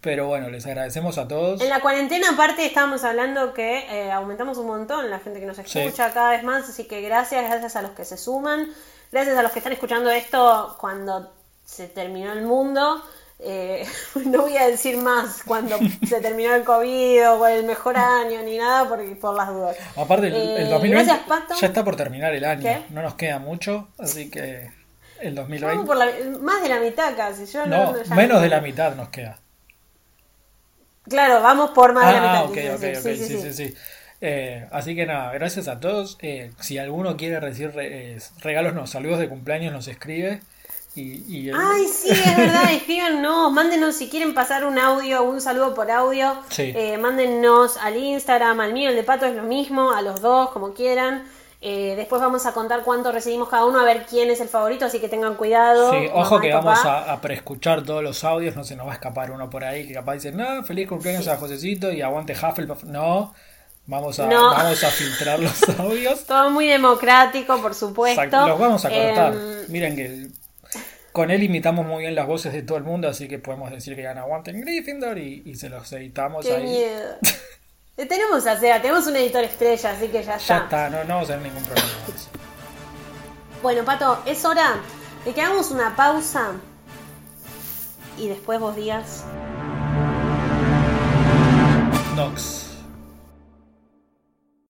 [SPEAKER 1] Pero bueno, les agradecemos a todos.
[SPEAKER 2] En la cuarentena, aparte, estábamos hablando que eh, aumentamos un montón la gente que nos escucha cada vez más, así que gracias, gracias a los que se suman, gracias a los que están escuchando esto cuando se terminó el mundo. Eh, no voy a decir más cuando se terminó el COVID o el mejor año ni nada porque por las dudas.
[SPEAKER 1] Aparte, el,
[SPEAKER 2] Eh,
[SPEAKER 1] 2020
[SPEAKER 2] gracias, Pato.
[SPEAKER 1] ya está por terminar el año.
[SPEAKER 2] ¿Qué?
[SPEAKER 1] No nos queda mucho, así que el
[SPEAKER 2] Vamos
[SPEAKER 1] 2020.
[SPEAKER 2] por la- más de la mitad casi. Yo
[SPEAKER 1] No,
[SPEAKER 2] no, ya
[SPEAKER 1] menos
[SPEAKER 2] no-
[SPEAKER 1] de la mitad nos queda.
[SPEAKER 2] Claro, vamos por más de la mitad.
[SPEAKER 1] Ah, ok,
[SPEAKER 2] quise
[SPEAKER 1] ok,
[SPEAKER 2] decir.
[SPEAKER 1] ok, sí, sí, sí. Eh, así que nada, gracias a todos. Eh, si alguno quiere recibir re- eh, regalos, no, saludos de cumpleaños, nos escribe. Y, y el-
[SPEAKER 2] Ay, sí, es verdad, escríbanos, mándenos si quieren pasar un audio, un saludo por audio,
[SPEAKER 1] Sí.
[SPEAKER 2] eh, mándennos al Instagram, al mío, el de Pato es lo mismo, a los dos, como quieran. Eh, después vamos a contar cuánto recibimos cada uno, a ver quién es el favorito, así que tengan cuidado.
[SPEAKER 1] Sí, ojo que vamos a, a preescuchar todos los audios, no se nos va a escapar uno por ahí que capaz dice, no, feliz cumpleaños a Josecito y aguante Hufflepuff. No, vamos a,
[SPEAKER 2] No.
[SPEAKER 1] vamos a filtrar los audios.
[SPEAKER 2] Todo muy democrático, por supuesto.
[SPEAKER 1] Los vamos a cortar.
[SPEAKER 2] Em,
[SPEAKER 1] Miren que con él imitamos muy bien las voces de todo el mundo, así que podemos decir que ya no aguanten Gryffindor y, y se los editamos
[SPEAKER 2] qué
[SPEAKER 1] ahí.
[SPEAKER 2] miedo. Tenemos a Seba, tenemos un editor estrella, así que ya
[SPEAKER 1] Ya
[SPEAKER 2] está.
[SPEAKER 1] está, no, no vamos a tener ningún problema con eso.
[SPEAKER 2] Bueno, Pato, es hora de que hagamos una pausa y después vos digas.
[SPEAKER 1] Nox.